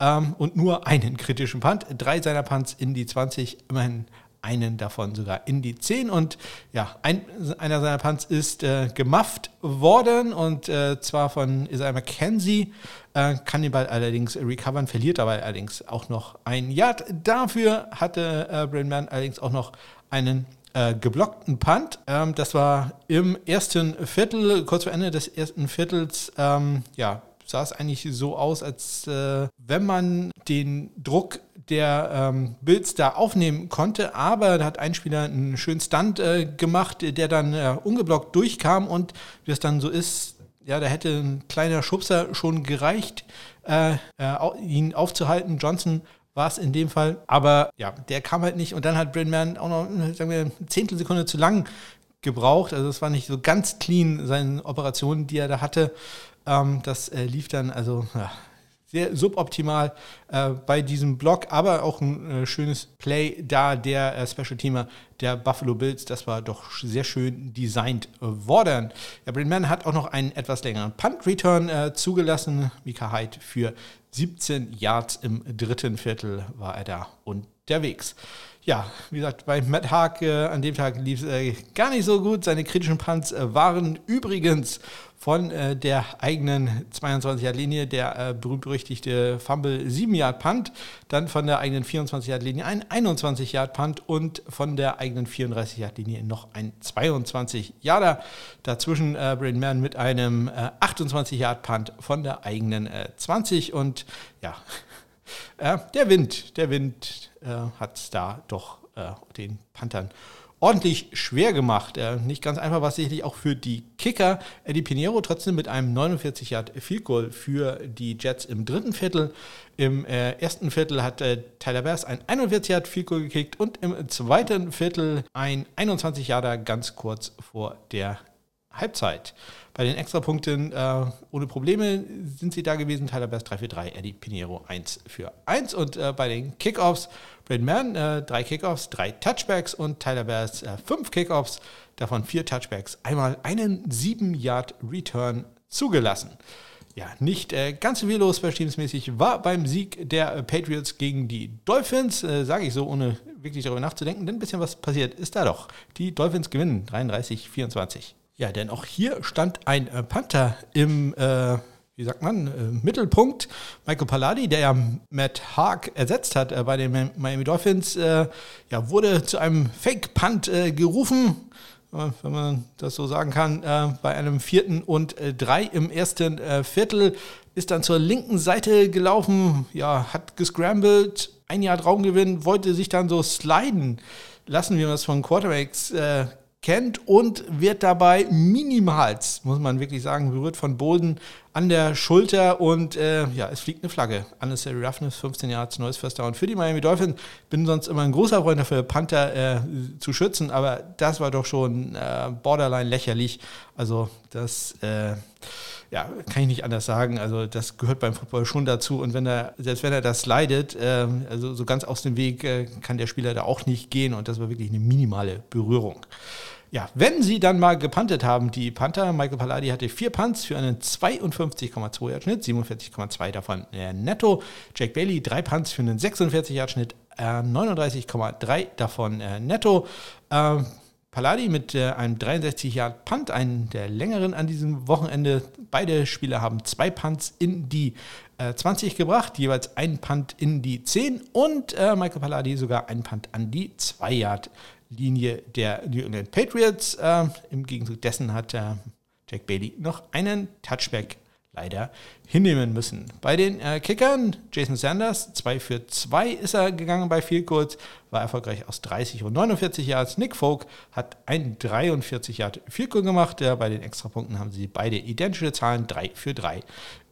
ähm, und nur einen kritischen Punt. Drei seiner Punts in die 20, immerhin einen davon sogar in die 10 und ja, ein, einer seiner Punts ist äh, gemufft worden und äh, zwar von Isaiah McKenzie, äh, kann den Ball allerdings recovern, verliert dabei allerdings auch noch ein Yard. Dafür hatte äh, Brandman allerdings auch noch einen äh, geblockten Punt. Ähm, das war im ersten Viertel, kurz vor Ende des ersten Viertels, ähm, ja, sah es eigentlich so aus, als äh, wenn man den Druck der ähm, Bills da aufnehmen konnte, aber da hat ein Spieler einen schönen Stunt äh, gemacht, der dann äh, ungeblockt durchkam und wie es dann so ist, ja, da hätte ein kleiner Schubser schon gereicht, äh, äh ihn aufzuhalten. Johnson war es in dem Fall, aber ja, der kam halt nicht und dann hat Brandman auch noch, sagen wir, eine Zehntelsekunde zu lang gebraucht. Also es war nicht so ganz clean, seine Operationen, die er da hatte. Ähm, das äh, lief dann also ja, sehr suboptimal äh, bei diesem Block, aber auch ein äh, schönes Play da der äh, Special Teamer der Buffalo Bills. Das war doch sehr schön designt worden. Ja, Brandman hat auch noch einen etwas längeren Punt-Return äh, zugelassen. Mika Hyde für 17 Yards im dritten Viertel war er da unterwegs ja, wie gesagt, bei Matt Haag äh, an dem Tag lief es äh, gar nicht so gut. Seine kritischen Punts äh, waren übrigens von äh, der eigenen 22-Yard-Linie, der äh, berühmt-berüchtigte Fumble 7-Yard-Punt, dann von der eigenen 24-Yard-Linie ein 21-Yard-Punt und von der eigenen 34-Yard-Linie noch ein 22-Yarder. Dazwischen äh, Brain Mann mit einem äh, 28-Yard-Punt von der eigenen 20 und ja, [LAUGHS] der Wind, der Wind äh, hat da doch äh, den Panthern ordentlich schwer gemacht. Äh, nicht ganz einfach war es sicherlich auch für die Kicker. Eddie Pinheiro trotzdem mit einem 49 Yard Field Goal für die Jets im dritten Viertel. Im äh, ersten Viertel hat äh, Tyler Bass ein 41 Yard Field Goal gekickt und im zweiten Viertel ein 21 Yarder ganz kurz vor der Halbzeit. Bei den Extrapunkten äh, ohne Probleme sind sie da gewesen. Tyler Bass 3 für 3, Eddie Pinheiro 1 für 1. Und äh, bei den Kickoffs, Braden Mann äh, 3 Kickoffs, 3 Touchbacks und Tyler Bass 5 äh, Kickoffs, davon 4 Touchbacks, einmal einen 7-Yard-Return zugelassen. Ja, nicht äh, ganz so viel los teamsmäßig war beim Sieg der äh, Patriots gegen die Dolphins, äh, sage ich so, ohne wirklich darüber nachzudenken, denn ein bisschen was passiert ist da doch. Die Dolphins gewinnen 33-24. Ja, denn auch hier stand ein äh, Panther im, äh, wie sagt man, äh, Mittelpunkt. Michael Palladi, der ja Matt Haag ersetzt hat äh, bei den Miami Dolphins, äh, ja, wurde zu einem Fake-Punt äh, gerufen, wenn man das so sagen kann, bei einem vierten und drei im ersten Viertel. Ist dann zur linken Seite gelaufen, ja, hat gescrambled, ein Jahr Raumgewinn, wollte sich dann so sliden lassen, wie man das von Quarterbacks äh, kennt und wird dabei minimals, muss man wirklich sagen, berührt von Boden an der Schulter und äh, ja, es fliegt eine Flagge. Unnecessary Roughness, 15 Jahre neues First Down für die Miami Dolphins. Bin sonst immer ein großer Freund dafür, Panther äh, zu schützen, aber das war doch schon äh, borderline lächerlich. Also das äh, ja, kann ich nicht anders sagen. Also das gehört beim Football schon dazu. Und wenn er, selbst wenn er das leidet, äh, also so ganz aus dem Weg äh, kann der Spieler da auch nicht gehen. Und das war wirklich eine minimale Berührung. Ja, wenn sie dann mal gepantet haben, die Panther, Michael Palladi hatte vier Punts für einen 52,2 Yard Schnitt, 47,2 davon äh, netto. Jack Bailey drei Punts für einen 46 Yard Schnitt, äh, 39,3 davon äh, netto. Ähm, Palladi mit äh, einem 63 Yard Punt, einen der längeren an diesem Wochenende. Beide Spieler haben zwei Punts in die äh, 20 gebracht, jeweils ein Punt in die 10 und Michael Palladi sogar ein Punt an die 2 Yard Linie der New England Patriots. Äh, Im Gegenzug dessen hat äh, Jack Bailey noch einen Touchback leider hinnehmen müssen. Bei den äh, Kickern, Jason Sanders, 2 für 2 ist er gegangen bei Field Goals, war erfolgreich aus 30 und 49 Yards. Nick Folk hat ein 43 Yard Field Goal gemacht. Ja, bei den Extrapunkten haben sie beide identische Zahlen, 3 für 3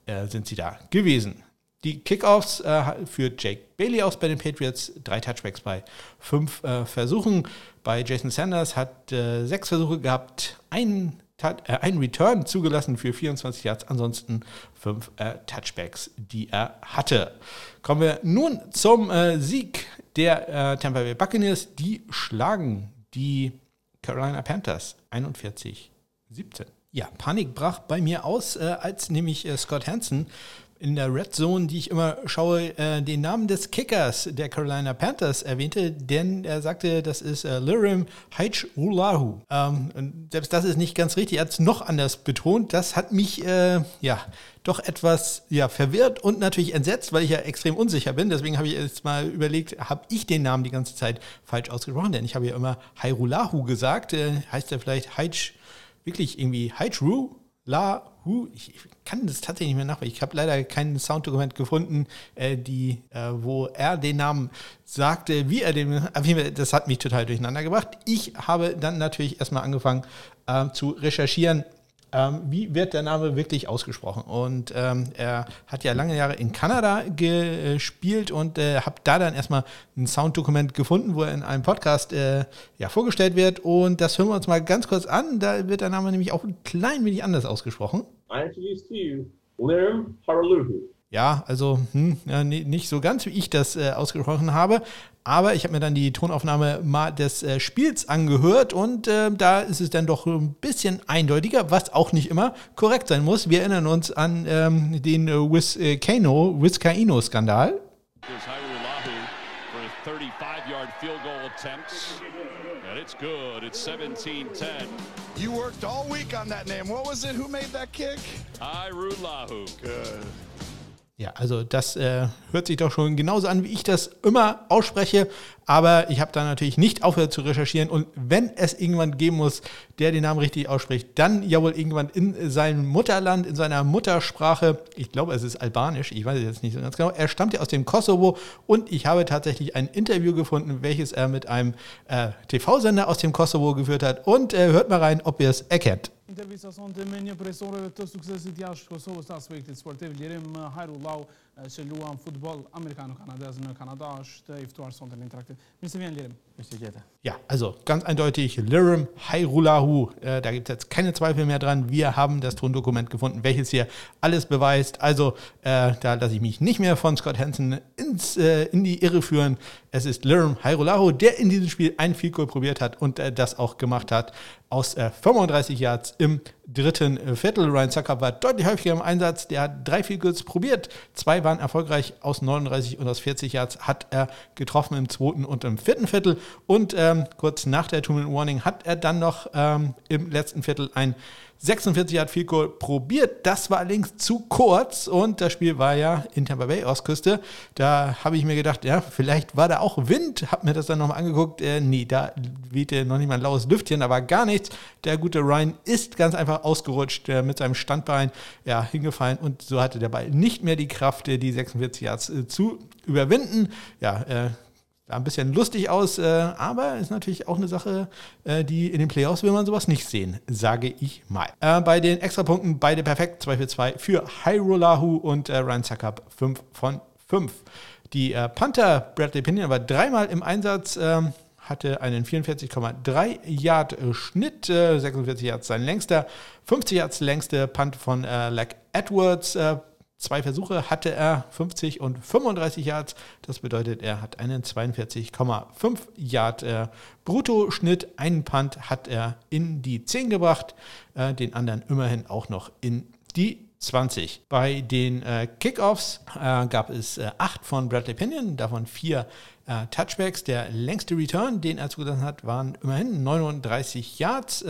äh, sind sie da gewesen. Die Kickoffs äh, für Jake Bailey aus bei den Patriots, drei Touchbacks bei fünf äh, Versuchen. Bei Jason Sanders hat äh, sechs Versuche gehabt, ein, äh, ein Return zugelassen für 24 Yards, ansonsten fünf äh, Touchbacks, die er hatte. Kommen wir nun zum äh, Sieg der Tampa Bay Buccaneers. Die schlagen die Carolina Panthers 41-17. Ja, Panik brach bei mir aus, als nämlich Scott Hansen in der Red Zone, die ich immer schaue, äh, den Namen des Kickers der Carolina Panthers erwähnte, denn er sagte, das ist äh, Lirim Haichulahu. Ähm, selbst das ist nicht ganz richtig, er hat es noch anders betont. Das hat mich, äh, ja, doch etwas ja, verwirrt und natürlich entsetzt, weil ich ja extrem unsicher bin. Deswegen habe ich jetzt mal überlegt, habe ich den Namen die ganze Zeit falsch ausgesprochen? Denn ich habe ja immer Hairulahu gesagt. Äh, heißt er vielleicht Haich, wirklich irgendwie Haichru? La Hu, ich, kann das tatsächlich nicht mehr nach. Ich habe leider kein Sounddokument gefunden, äh, die, äh, wo er den Namen sagte, wie er den. Das hat mich total durcheinander gebracht. Ich habe dann natürlich erstmal angefangen äh, zu recherchieren, ähm, wie wird der Name wirklich ausgesprochen? Und ähm, er hat ja lange Jahre in Kanada gespielt und äh, habe da dann erstmal ein Sounddokument gefunden, wo er in einem Podcast äh, ja, vorgestellt wird. Und das hören wir uns mal ganz kurz an. Da wird der Name nämlich auch ein klein wenig anders ausgesprochen. I introduce to you Lerm Haraluhu. Ja, also hm, ja, nicht so ganz, wie ich das äh, ausgesprochen habe. Aber ich habe mir dann die Tonaufnahme mal des äh, Spiels angehört und äh, da ist es dann doch ein bisschen eindeutiger, was auch nicht immer korrekt sein muss. Wir erinnern uns an ähm, den äh, Wiskano, Wiskaino-Skandal. it's good. It's 17-10. You worked all week on that name. What was it? Who made that kick? Irulahu. Good. Ja, also das äh, hört sich doch schon genauso an, wie ich das immer ausspreche. Aber ich habe da natürlich nicht aufgehört zu recherchieren. Und wenn es irgendwann geben muss, der den Namen richtig ausspricht, dann ja wohl irgendwann in seinem Mutterland, in seiner Muttersprache. Ich glaube, es ist Albanisch. Ich weiß es jetzt nicht so ganz genau. Er stammt ja aus dem Kosovo. Und ich habe tatsächlich ein Interview gefunden, welches er mit einem äh, TV-Sender aus dem Kosovo geführt hat. Und äh, hört mal rein, ob ihr es erkennt. Intervista sonte me një profesorëve të suksesit jashtë Kosovës të aspektit sportiv, Lirim Hajrullau, që luan futbol amerikano-kanadez në Kanada, është i ftuar sonte në interaktiv. Mirë se vjen Lirim. Ja, also ganz eindeutig Lirim Hairulahu. Äh, da gibt es jetzt keine Zweifel mehr dran. Wir haben das Tondokument gefunden, welches hier alles beweist. Also äh, da lasse ich mich nicht mehr von Scott Hansen ins, äh, in die Irre führen. Es ist Lirim Hairulahu, der in diesem Spiel ein Field Goal probiert hat und äh, das auch gemacht hat aus 35 äh, Yards im dritten äh, Viertel. Ryan Zucker war deutlich häufiger im Einsatz. Der hat drei Field Goals probiert. Zwei waren erfolgreich aus 39 und aus 40 Yards hat er getroffen im zweiten und im vierten Viertel. Und ähm, kurz nach der Two-Minute-Warning hat er dann noch ähm, im letzten Viertel ein 46 Yard Field Goal probiert. Das war allerdings zu kurz und das Spiel war ja in Tampa Bay Ostküste. Da habe ich mir gedacht, ja, vielleicht war da auch Wind. Habe mir das dann nochmal angeguckt. Äh, nee, da wehte noch nicht mal ein laues Lüftchen, aber gar nichts. Der gute Ryan ist ganz einfach ausgerutscht äh, mit seinem Standbein ja, hingefallen und so hatte der Ball nicht mehr die Kraft, äh, die 46 Yards äh, zu überwinden. Ja, äh, sah ein bisschen lustig aus, äh, aber ist natürlich auch eine Sache, äh, die in den Playoffs will man sowas nicht sehen, sage ich mal. Äh, bei den Extrapunkten beide perfekt, 2 für 2 für Hyrule und äh, Ryan Zuckup 5 von 5. Die äh, Panther Bradley Pinion war dreimal im Einsatz, ähm, hatte einen 44,3 Yard äh, Schnitt, 46 Yards sein längster, 50 Yards längste Punt von äh, Lack Edwards, Zwei Versuche hatte er 50 und 35 Yards. Das bedeutet, er hat einen 42,5 Yard äh, Bruttoschnitt. Einen Punt hat er in die 10 gebracht, äh, den anderen immerhin auch noch in die 20. Bei den äh, Kickoffs äh, gab es äh, acht von Bradley Pinion, davon vier äh, Touchbacks. Der längste Return, den er zugelassen hat, waren immerhin 39 Yards.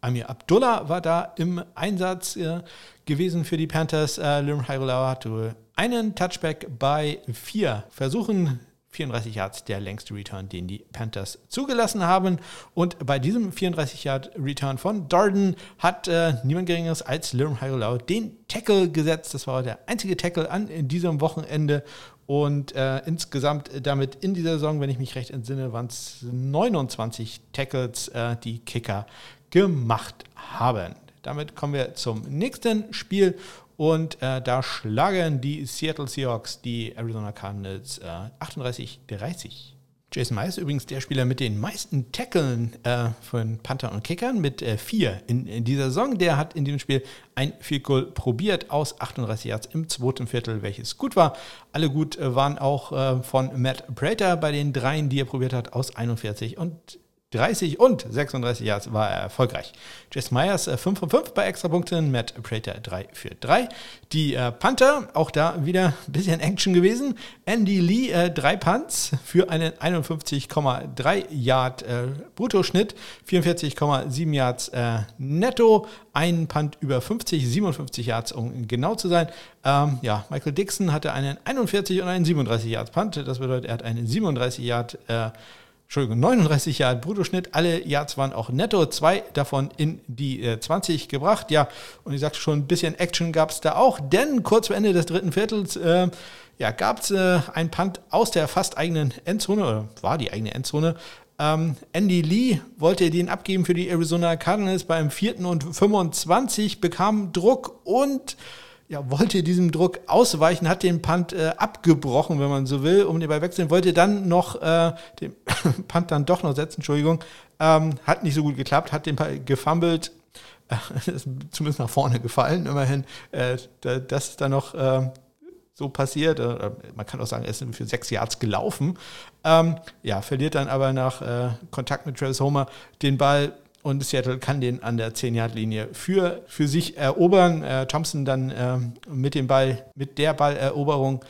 Amir Abdullah war da im Einsatz äh, gewesen für die Panthers. Äh, Liam Hyrulauer hatte einen Touchback bei vier Versuchen. 34 Yards der längste Return, den die Panthers zugelassen haben. Und bei diesem 34 Yard Return von Darden hat äh, niemand Geringeres als Liam Hyrulauer den Tackle gesetzt. Das war der einzige Tackle an diesem Wochenende. Und äh, insgesamt damit in dieser Saison, wenn ich mich recht entsinne, waren es 29 Tackles, äh, die Kicker gemacht haben. Damit kommen wir zum nächsten Spiel und äh, da schlagen die Seattle Seahawks die Arizona Cardinals äh, 38-30. Jason Myers ist übrigens der Spieler mit den meisten Tackeln äh, von Panther und Kickern mit äh, vier in, in, dieser Saison. Der hat in diesem Spiel ein Field Goal probiert aus 38 Yards im zweiten Viertel, welches gut war. Alle gut äh, waren auch äh, von Matt Prater bei den dreien, die er probiert hat, aus 41 und 30 und 36 Yards war er erfolgreich. Jess Myers äh, 5 von 5 bei Extrapunkten, Matt Prater 3 für 3. Die äh, Panther, auch da wieder [LAUGHS] ein bisschen Action gewesen. Andy Lee, äh, 3 Punts für einen 51,3 Yard äh, Bruttoschnitt, 44,7 Yards äh, netto, ein Punt über 50, 57 Yards, um genau zu sein. Ähm, ja, Michael Dixon hatte einen 41 und einen 37 Yards Punt, das bedeutet, er hat einen 37 Yard äh, Entschuldigung, 39 Jahre Bruttoschnitt, alle Yards waren auch netto, zwei davon in die äh, 20 gebracht. Ja, und ich sagte schon, ein bisschen Action gab es da auch, denn kurz vor Ende des dritten Viertels äh, ja, gab es äh, ein Punt aus der fast eigenen Endzone, oder war die eigene Endzone. Ähm, Andy Lee wollte den abgeben für die Arizona Cardinals beim vierten und 25, bekam Druck und ja, wollte diesem Druck ausweichen, hat den Punt äh, abgebrochen, wenn man so will, um den Ball wechseln, wollte dann noch äh, den [COUGHS] Punt dann doch noch setzen, Entschuldigung, ähm, hat nicht so gut geklappt, hat den Ball gefummelt, [LAUGHS] äh, ist zumindest nach vorne gefallen, immerhin. Äh, das ist dann noch äh, so passiert. Äh, man kann auch sagen, er ist für sechs Yards gelaufen. Ähm, ja, verliert dann aber nach äh, Kontakt mit Travis Homer den Ball und Seattle kann den an der 10-Yard-Linie für, für sich erobern. Äh, Thompson dann äh, mit dem Ball, mit der Balleroberung.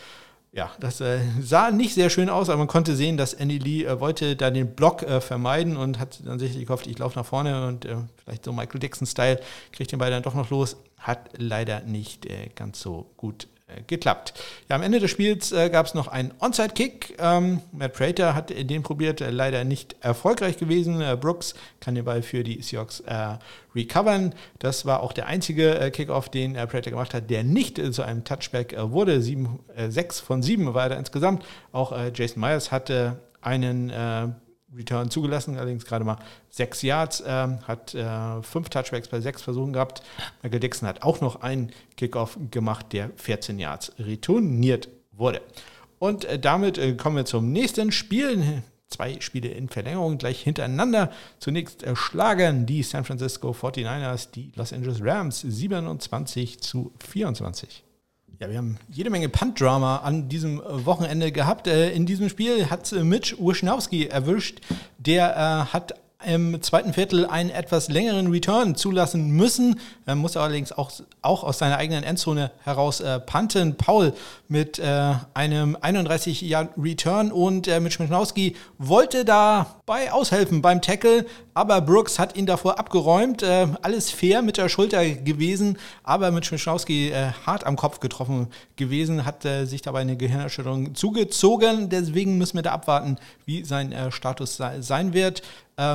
Ja, das äh, sah nicht sehr schön aus, aber man konnte sehen, dass Andy Lee äh, wollte da den Block äh, vermeiden und hat dann sicherlich gehofft, ich laufe nach vorne und äh, vielleicht so Michael Dixon-Style kriegt den Ball dann doch noch los. Hat leider nicht ganz so gut geklappt. Ja, am Ende des Spiels äh, gab es noch einen Onside-Kick. Ähm, Matt Prater hat den probiert, äh, leider nicht erfolgreich gewesen. Äh, Brooks kann den Ball für die Seahawks äh, recovern. Das war auch der einzige äh, Kickoff, den Prater gemacht hat, der nicht zu einem Touchback wurde. Sieben, sechs von sieben war er insgesamt. Auch Jason Myers hatte einen Return zugelassen, allerdings gerade mal sechs Yards, äh, hat äh, fünf Touchbacks bei sechs Versuchen gehabt. Michael Dixon hat auch noch einen Kickoff gemacht, der 14 Yards retourniert wurde. Und äh, damit äh, kommen wir zum nächsten Spiel. Zwei Spiele in Verlängerung gleich hintereinander. Zunächst schlagen die San Francisco 49ers die Los Angeles Rams 27 zu 24. Ja, wir haben jede Menge Punt-Drama an diesem äh, Wochenende gehabt. Äh, in diesem Spiel hat äh, Mitch Wischnowski erwischt. Der hat im zweiten Viertel einen etwas längeren Return zulassen müssen, er muss allerdings auch, auch aus seiner eigenen Endzone heraus äh, punten. Paul mit äh, einem 31 Jahr Return und äh, mit Schmidtnowski wollte dabei aushelfen beim Tackle, aber Brooks hat ihn davor abgeräumt. Äh, alles fair mit der Schulter gewesen, aber mit Schmidtnowski äh, hart am Kopf getroffen gewesen, hat äh, sich dabei eine Gehirnerschütterung zugezogen. Deswegen müssen wir da abwarten, wie sein Status sein wird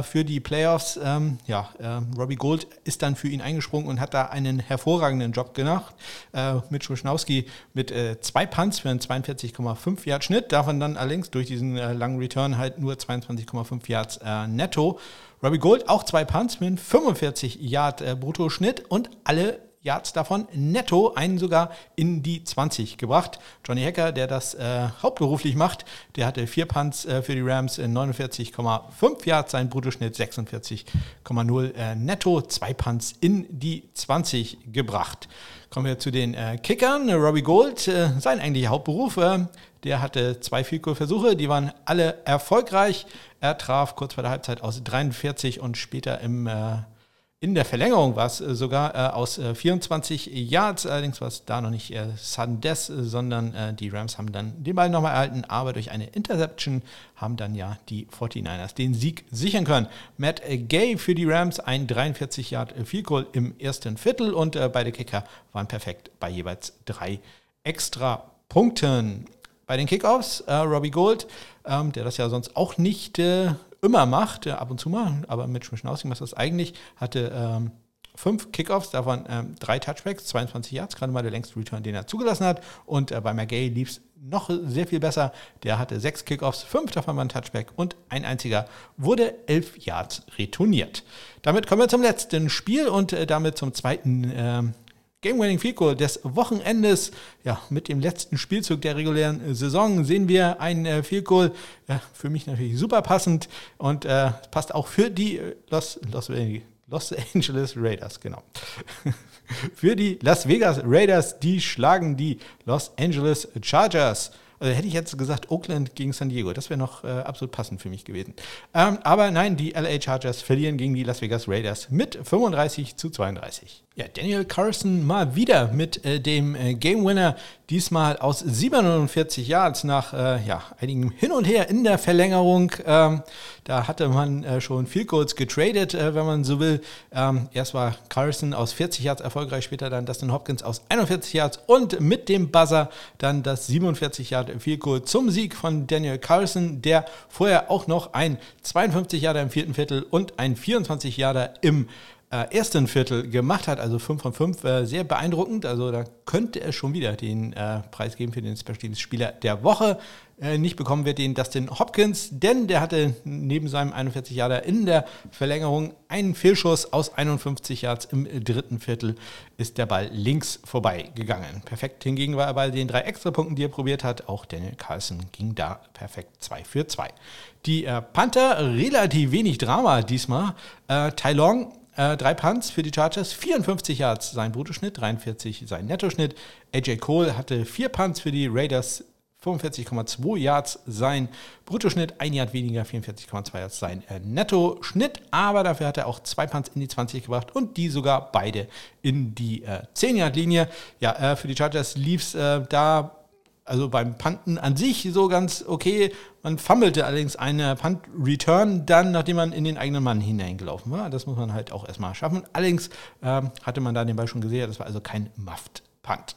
für die Playoffs. Ähm, ja, äh, Robbie Gold ist dann für ihn eingesprungen und hat da einen hervorragenden Job gemacht. Äh, Mitch Wischnowski mit äh, zwei Punts für einen 42,5 Yard Schnitt, davon dann allerdings durch diesen äh, langen Return halt nur 22,5 Yards äh, netto. Robbie Gold auch zwei Punts mit einem 45 Yard äh, Bruttoschnitt und alle Yards davon netto, einen sogar in die 20 gebracht. Johnny Hacker, der das äh, hauptberuflich macht, der hatte vier Punts äh, für die Rams in 49,5 Yards, sein Bruttoschnitt 46,0 äh, netto, zwei Punts in die 20 gebracht. Kommen wir zu den äh, Kickern. Robbie Gold, äh, sein eigentlicher Hauptberuf, äh, der hatte zwei Field-Goal-Versuche, die waren alle erfolgreich. Er traf kurz vor der Halbzeit aus 43 und später im in der Verlängerung war es äh, sogar äh, aus äh, 24 Yards, allerdings war es da noch nicht äh, Sudden Death, sondern äh, die Rams haben dann den Ball nochmal erhalten, aber durch eine Interception haben dann ja die 49ers den Sieg sichern können. Matt Gay für die Rams, ein 43 Yard Field Goal im ersten Viertel und äh, beide Kicker waren perfekt bei jeweils drei extra Punkten. Bei den Kickoffs, äh, Robbie Gold, ähm, der das ja sonst auch nicht äh, immer macht, ab und zu mal, aber mit Schmischnauski macht das eigentlich, hatte ähm, fünf Kickoffs, davon ähm, drei Touchbacks, 22 Yards, gerade mal der längste Return, den er zugelassen hat. Und äh, bei McGay lief es noch sehr viel besser. Der hatte sechs Kickoffs, fünf davon waren Touchback und ein einziger wurde elf Yards retourniert. Damit kommen wir zum letzten Spiel und äh, damit zum zweiten äh, Game-Winning Field Goal des Wochenendes. Ja, mit dem letzten Spielzug der regulären Saison sehen wir ein äh, Field Goal. Ja, für mich natürlich super passend und äh, passt auch für die Los, Los, Los Angeles Raiders, genau. [LAUGHS] für die Las Vegas Raiders, die schlagen die Los Angeles Chargers Also hätte ich jetzt gesagt Oakland gegen San Diego, das wäre noch äh, absolut passend für mich gewesen. Ähm, aber nein, die LA Chargers verlieren gegen die Las Vegas Raiders mit 35 zu 32. Ja, Daniel Carson mal wieder mit äh, dem äh, Game Winner, diesmal aus 47 Yards nach äh, ja, einigem Hin und Her in der Verlängerung. Ähm, da hatte man äh, schon viel kurz getradet, äh, wenn man so will. Ähm, erst war Carson aus 40 Yards erfolgreich, später dann Dustin Hopkins aus 41 Yards und mit dem Buzzer dann das 47 Yard viel kurz zum Sieg von Daniel Carson, der vorher auch noch ein 52 Yarder im vierten Viertel und ein 24 Yarder im äh, ersten Viertel gemacht hat, also 5 von 5, äh, sehr beeindruckend. Also da könnte er schon wieder den äh, Preis geben für den Special Teams Spieler der Woche. Äh, nicht bekommen wird den Dustin Hopkins, denn der hatte neben seinem 41 Jahre in der Verlängerung einen Fehlschuss aus 51 Yards im dritten Viertel ist der Ball links vorbeigegangen. Perfekt hingegen war er bei den drei Extrapunkten, die er probiert hat. Auch Daniel Carlson ging da perfekt 2 für 2. Die äh, Panther relativ wenig Drama diesmal. Äh, Tai Long äh, drei Punts für die Chargers, 54 Yards sein Bruttoschnitt, 43 sein Nettoschnitt. AJ Cole hatte vier Punts für die Raiders, 45,2 Yards sein Bruttoschnitt, ein Yard weniger, 44,2 Yards sein äh, Nettoschnitt, aber dafür hat er auch zwei Punts in die 20 gebracht und die sogar beide in die äh, 10-Yard-Linie. Ja, äh, für die Chargers lief es äh, da also beim Panten an sich so ganz okay. Man fummelte allerdings eine Punt-Return dann, nachdem man in den eigenen Mann hineingelaufen war. Das muss man halt auch erstmal schaffen. Allerdings ähm, hatte man da den Ball schon gesehen, das war also kein Muffed-Punt.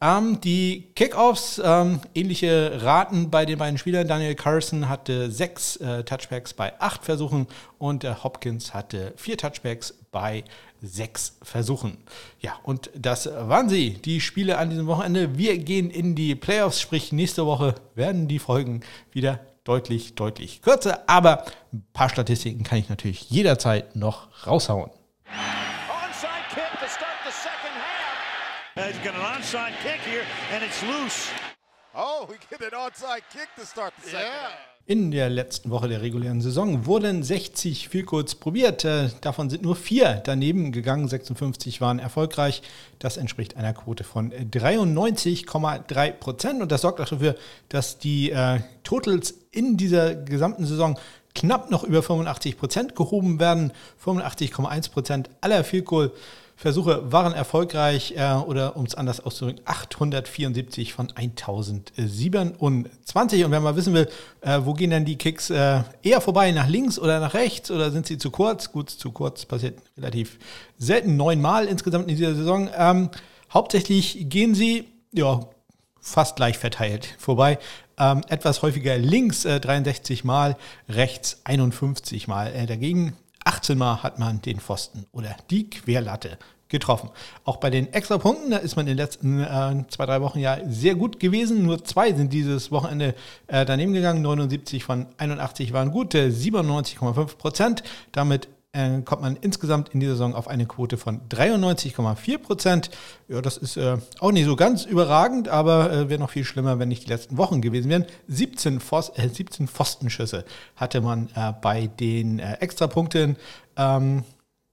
Ähm, die Kickoffs, ähm, ähnliche Raten bei den beiden Spielern. Daniel Carson hatte sechs äh, Touchbacks bei acht Versuchen und äh, Hopkins hatte vier Touchbacks bei sechs Versuchen. Ja, und das waren sie, die Spiele an diesem Wochenende. Wir gehen in die Playoffs, sprich nächste Woche werden die Folgen wieder deutlich, deutlich kürzer. Aber ein paar Statistiken kann ich natürlich jederzeit noch raushauen. Onside kick to start the second half. He's got an onside kick here and it's loose. Oh, we get an onside kick to start the second yeah. In der letzten Woche der regulären Saison wurden 60 viel kurz probiert. Äh, davon sind nur vier daneben gegangen. 56 waren erfolgreich. Das entspricht einer Quote von 93,3 Prozent. Und das sorgt auch dafür, dass die äh, Totals in dieser gesamten Saison knapp noch über 85 Prozent gehoben werden. 85,1 Prozent aller Vielkohl. Versuche waren erfolgreich äh, oder um es anders auszudrücken, 874 von 1027. Und wenn man wissen will, äh, wo gehen denn die Kicks äh, eher vorbei, nach links oder nach rechts oder sind sie zu kurz? Gut, zu kurz passiert relativ selten, neunmal insgesamt in dieser Saison. Ähm, hauptsächlich gehen sie, ja, fast gleich verteilt vorbei. Ähm, etwas häufiger links äh, 63 Mal, rechts 51 Mal. Äh, dagegen 18 Mal hat man den Pfosten oder die Querlatte getroffen. Auch bei den Extrapunkten, da ist man in den letzten äh, zwei, drei Wochen ja sehr gut gewesen. Nur zwei sind dieses Wochenende äh, daneben gegangen. 79 von 81 waren gute, 97,5 Prozent. Damit äh, kommt man insgesamt in dieser Saison auf eine Quote von 93,4 Prozent. Ja, das ist äh, auch nicht so ganz überragend, aber äh, wäre noch viel schlimmer, wenn nicht die letzten Wochen gewesen wären. 17, Pfost, 17 äh, Pfostenschüsse hatte man äh, bei den äh, Extrapunkten. Ähm,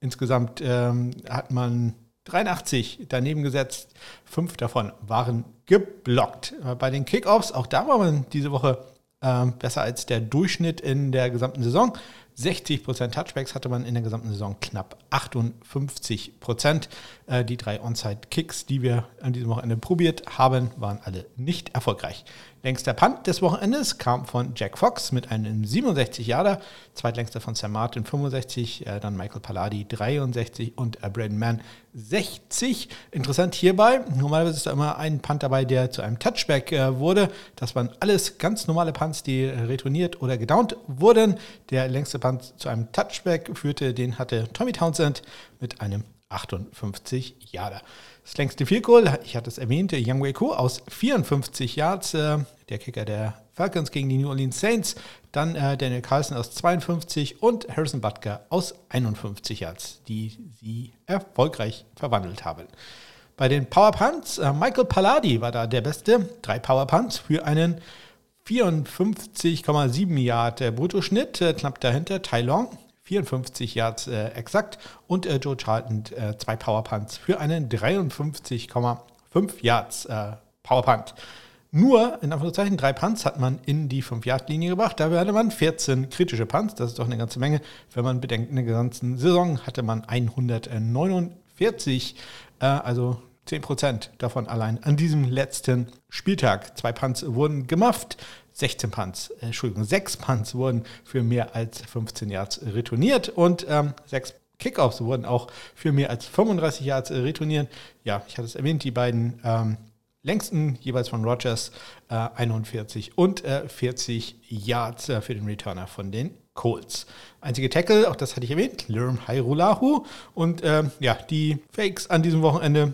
insgesamt ähm, hat man 83 daneben gesetzt. Fünf davon waren geblockt. bei den Kickoffs, auch da war man diese Woche ähm, besser als der Durchschnitt in der gesamten Saison. 60% Touchbacks hatte man in der gesamten Saison knapp 58%. Äh, die drei Onside-Kicks, die wir an diesem Wochenende probiert haben, waren alle nicht erfolgreich. Längster Punt des Wochenendes kam von Jack Fox mit einem 67 Jahre, zweitlängster von Sam Martin 65, äh, dann Michael Palladi 63 und äh, Braden Mann 60. Interessant hierbei, normalerweise ist da immer ein Punt dabei, der zu einem Touchback wurde. Das waren alles ganz normale Punts, die retourniert oder gedownt wurden. Der längste Punt zu einem Touchback führte, den hatte Tommy Townsend mit einem 58 Jahre. Das längste Goal, ich hatte es erwähnt, Young Wei Ko aus 54 Yards, äh, der Kicker der Falcons gegen die New Orleans Saints. Dann äh, Daniel Carlson aus 52 und Harrison Butker aus 51 Yards, die sie erfolgreich verwandelt haben. Bei den Power Punts, äh, Michael Palladi war da der Beste. Drei Power Punts für einen 54,7 Yard äh, Bruttoschnitt. Äh, knapp dahinter Tai Long 54 Yards äh, exakt und äh, Joe Charlton äh, zwei Powerpunts für einen 53,5 Yards äh, Powerpunt. nur, in Anführungszeichen, drei Punts hat man in die 5-Yard-Linie gebracht. Dafür hatte man 14 kritische Punts. Das ist doch eine ganze Menge. Wenn man bedenkt, in der ganzen Saison hatte man 149, äh, also 10% davon allein an diesem letzten Spieltag. Zwei Punts wurden gemufft. 16 Punts, äh, Entschuldigung, 6 Punts wurden für mehr als 15 Yards retourniert und ähm, 6 Kickoffs wurden auch für mehr als 35 Yards retourniert. Ja, ich hatte es erwähnt, die beiden ähm, längsten jeweils von Rogers äh, 41 und äh, 40 Yards äh, für den Returner von den Colts. Einzige Tackle, auch das hatte ich erwähnt, Lerm Hairulahu. Und ähm, ja, die Fakes an diesem Wochenende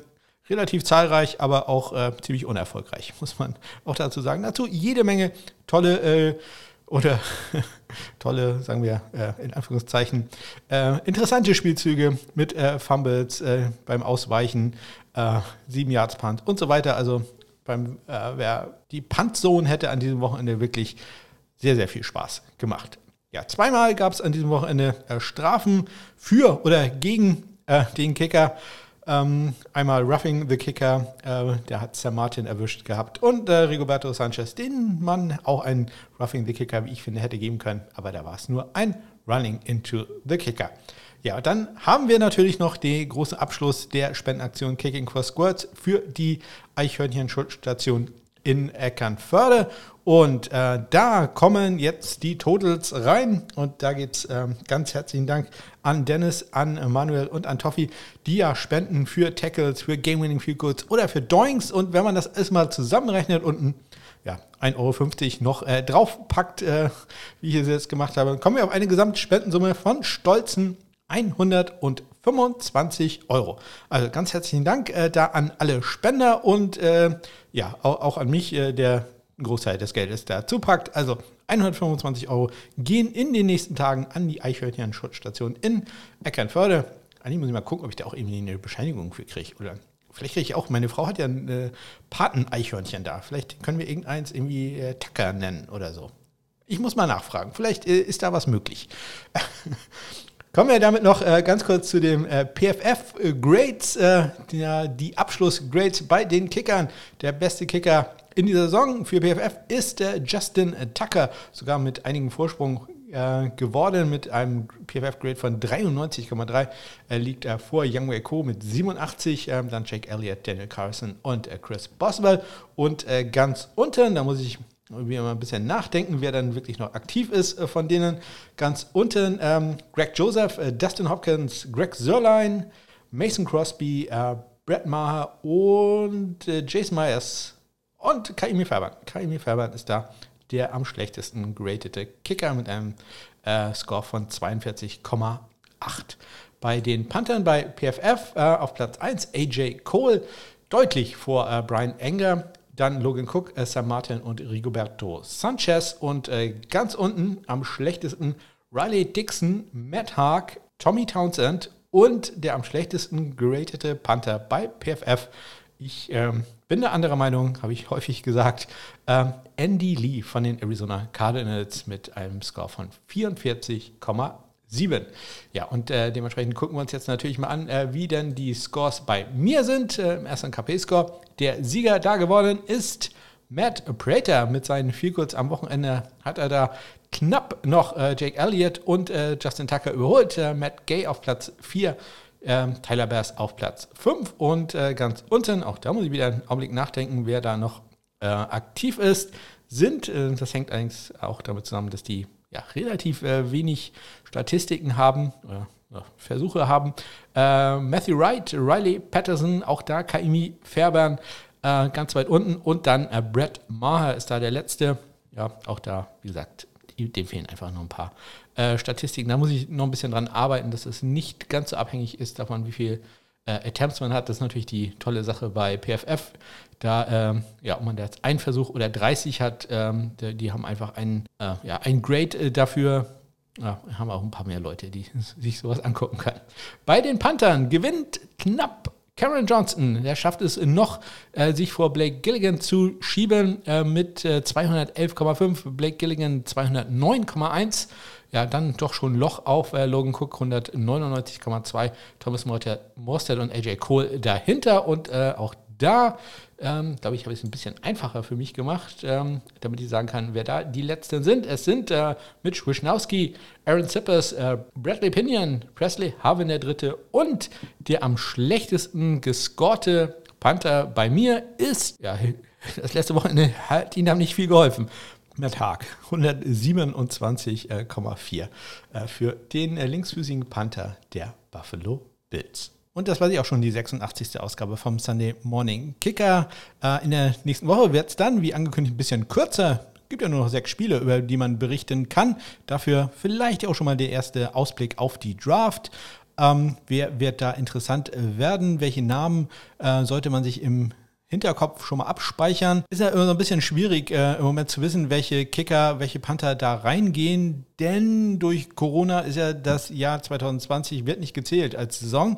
relativ zahlreich, aber auch äh, ziemlich unerfolgreich, [LAUGHS] muss man auch dazu sagen. Dazu jede Menge tolle äh, oder [LAUGHS] tolle, sagen wir äh, in Anführungszeichen, äh, interessante Spielzüge mit äh, Fumbles äh, beim Ausweichen, äh, sieben Yards Punt und so weiter. Also beim, wer die Punt-Zone hätte an diesem Wochenende wirklich sehr, sehr viel Spaß gemacht. Ja, zweimal gab es an diesem Wochenende Strafen für oder gegen den Kicker. Ähm, einmal Roughing the Kicker, äh, der hat Sam Martin erwischt gehabt. Und äh, Rigoberto Sanchez, den man auch ein Roughing the Kicker, wie ich finde, hätte geben können. Aber da war es nur ein Running into the Kicker. Ja, dann haben wir natürlich noch den großen Abschluss der Spendenaktion Kicking for Squirts für die Eichhörnchen-Schutzstation in Eckernförde. Und äh, da kommen jetzt die Totals rein. Und da geht es äh, ganz herzlichen Dank an Dennis, an Manuel und an Toffi, die ja spenden für Tackles, für Game-Winning Field Goals oder für Doings. Und wenn man das erstmal zusammenrechnet und ja, 1,50 Euro noch äh, draufpackt, äh, wie ich es jetzt gemacht habe, kommen wir auf eine Gesamtspendensumme von stolzen 125 Euro. Also ganz herzlichen Dank äh, da an alle Spender und äh, ja, auch, auch, an mich, äh, der einen Großteil des Geldes dazu packt. Also 125 Euro gehen in den nächsten Tagen an die Eichhörnchen-Schutzstation in Eckernförde. Eigentlich muss ich mal gucken, ob ich da auch irgendwie eine Bescheinigung für kriege. Oder vielleicht kriege ich auch, meine Frau hat ja ein äh, Paten-Eichhörnchen da. Vielleicht können wir irgendeins irgendwie äh, Tacker nennen oder so. Ich muss mal nachfragen. Vielleicht äh, ist da was möglich. [LAUGHS] Kommen wir damit noch äh, ganz kurz zu dem äh, PFF äh, Grades, äh, die, die Abschlussgrades bei den Kickern. Der beste Kicker in dieser Saison für PFF ist der Justin Tucker, sogar mit einigem Vorsprung äh, geworden mit einem PFF-Grade von 93,3. Er liegt äh, vor Young Wei Ko mit 87, äh, dann Jake Elliott, Daniel Carson und äh, Chris Boswell. Und äh, ganz unten, da muss ich wir mal ein bisschen nachdenken, wer dann wirklich noch aktiv ist äh, von denen. Ganz unten ähm, Greg Joseph, äh, Dustin Hopkins, Greg Sörlein, Mason Crosby, äh, Brett Maher und äh, Jason Myers und Kaimi Fairbairn. Kaimi Fairbairn ist da der am schlechtesten geratete Kicker mit einem äh, Score von 42,8. Bei den Panthern bei PFF äh, auf Platz 1 AJ Cole, deutlich vor Brian Enger dann Logan Cook, äh, Sam Martin und Rigoberto Sanchez. Und äh, ganz unten am schlechtesten Riley Dixon, Matt Haag, Tommy Townsend und der am schlechtesten geratete Panther bei PFF. Ich ähm, bin der anderer Meinung, habe ich häufig gesagt. Ähm, Andy Lee von den Arizona Cardinals mit einem Score von 44,8. 7. Ja, und äh, dementsprechend gucken wir uns jetzt natürlich mal an, äh, wie denn die Scores bei mir sind. Äh, Im ersten KP-Score. Der Sieger da geworden ist Matt Prater mit seinen Vielkurz am Wochenende. Hat er da knapp noch äh, Jake Elliott und äh, Justin Tucker überholt. Äh, Matt Gay auf Platz 4. Ähm, Tyler Bass auf Platz 5 und ganz unten, auch da muss ich wieder einen Augenblick nachdenken, wer da noch aktiv ist, sind, das hängt allerdings auch damit zusammen, dass die ja, relativ äh, wenig Statistiken haben, äh, Versuche haben. Äh, Matthew Wright, Riley Patterson, auch da Kaimi Fairbairn äh, ganz weit unten und dann äh, Brett Maher ist da der letzte. Ja, auch da, wie gesagt, dem fehlen einfach noch ein paar Statistiken. Da muss ich noch ein bisschen dran arbeiten, dass es nicht ganz so abhängig ist davon, wie viel Attempts man hat. Das ist natürlich die tolle Sache bei PFF. Da, ähm, ja, ob man da jetzt einen Versuch oder 30 hat, ähm, die, die, haben einfach einen, äh, ja, ein Grade äh, dafür. Ja, haben auch ein paar mehr Leute, die [LAUGHS] sich sowas angucken können. Bei den Panthern gewinnt knapp Cameron Johnson, der schafft es noch, äh, sich vor Blake Gilligan zu schieben äh, mit äh, 211,5, Blake Gilligan 209,1 ja, dann doch schon Loch auf äh, Logan Cook 199,2, Thomas Morstead und AJ Cole dahinter und äh, auch da. Ähm, glaube ich, habe ich es ein bisschen einfacher für mich gemacht, ähm, damit ich sagen kann, wer da die Letzten sind. Es sind äh, Mitch Wischnowski, Aaron Zippers, äh, Bradley Pinion, Presley Harvin der Dritte und der am schlechtesten gescorte Panther bei mir ist, ja, [LAUGHS] das letzte Wochenende hat ihnen nicht viel geholfen. Matt Haag, 127,4 äh, für den äh, linksfüßigen Panther der Buffalo Bills. Und das war sie auch schon, die 86. Ausgabe vom Sunday Morning Kicker. Äh, in der nächsten Woche wird es dann, wie angekündigt, ein bisschen kürzer. Es gibt ja nur noch sechs Spiele, über die man berichten kann. Dafür vielleicht auch schon mal der erste Ausblick auf die Draft. Ähm, wer wird da interessant werden? Welche Namen äh, sollte man sich im Hinterkopf schon mal abspeichern. Ist ja immer so ein bisschen schwierig äh, im Moment zu wissen, welche Kicker, welche Panther da reingehen, denn durch Corona ist ja das Jahr 2020 wird nicht gezählt als Saison.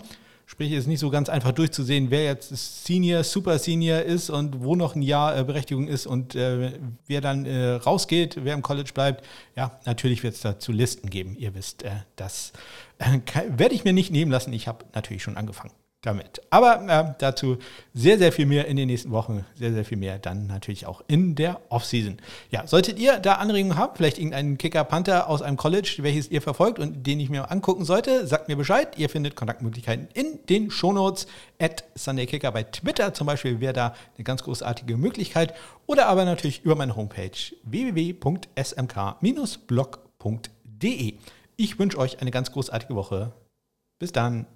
Sprich, es ist nicht so ganz einfach durchzusehen, wer jetzt Senior, Super Senior ist und wo noch ein Jahr äh, Berechtigung ist und äh, wer dann äh, rausgeht, wer im College bleibt. Ja, natürlich wird es dazu Listen geben. Ihr wisst, äh, das äh, werde ich mir nicht nehmen lassen. Ich habe natürlich schon angefangen damit. Aber äh, dazu sehr, sehr viel mehr in den nächsten Wochen, sehr, sehr viel mehr dann natürlich auch in der Offseason. Ja, solltet ihr da Anregungen haben, vielleicht irgendeinen Kicker-Panther aus einem College, welches ihr verfolgt und den ich mir angucken sollte, sagt mir Bescheid. Ihr findet Kontaktmöglichkeiten in den Shownotes at SundayKicker bei Twitter zum Beispiel wäre da eine ganz großartige Möglichkeit oder aber natürlich über meine Homepage www.smk-blog.de. Ich wünsche euch eine ganz großartige Woche. Bis dann.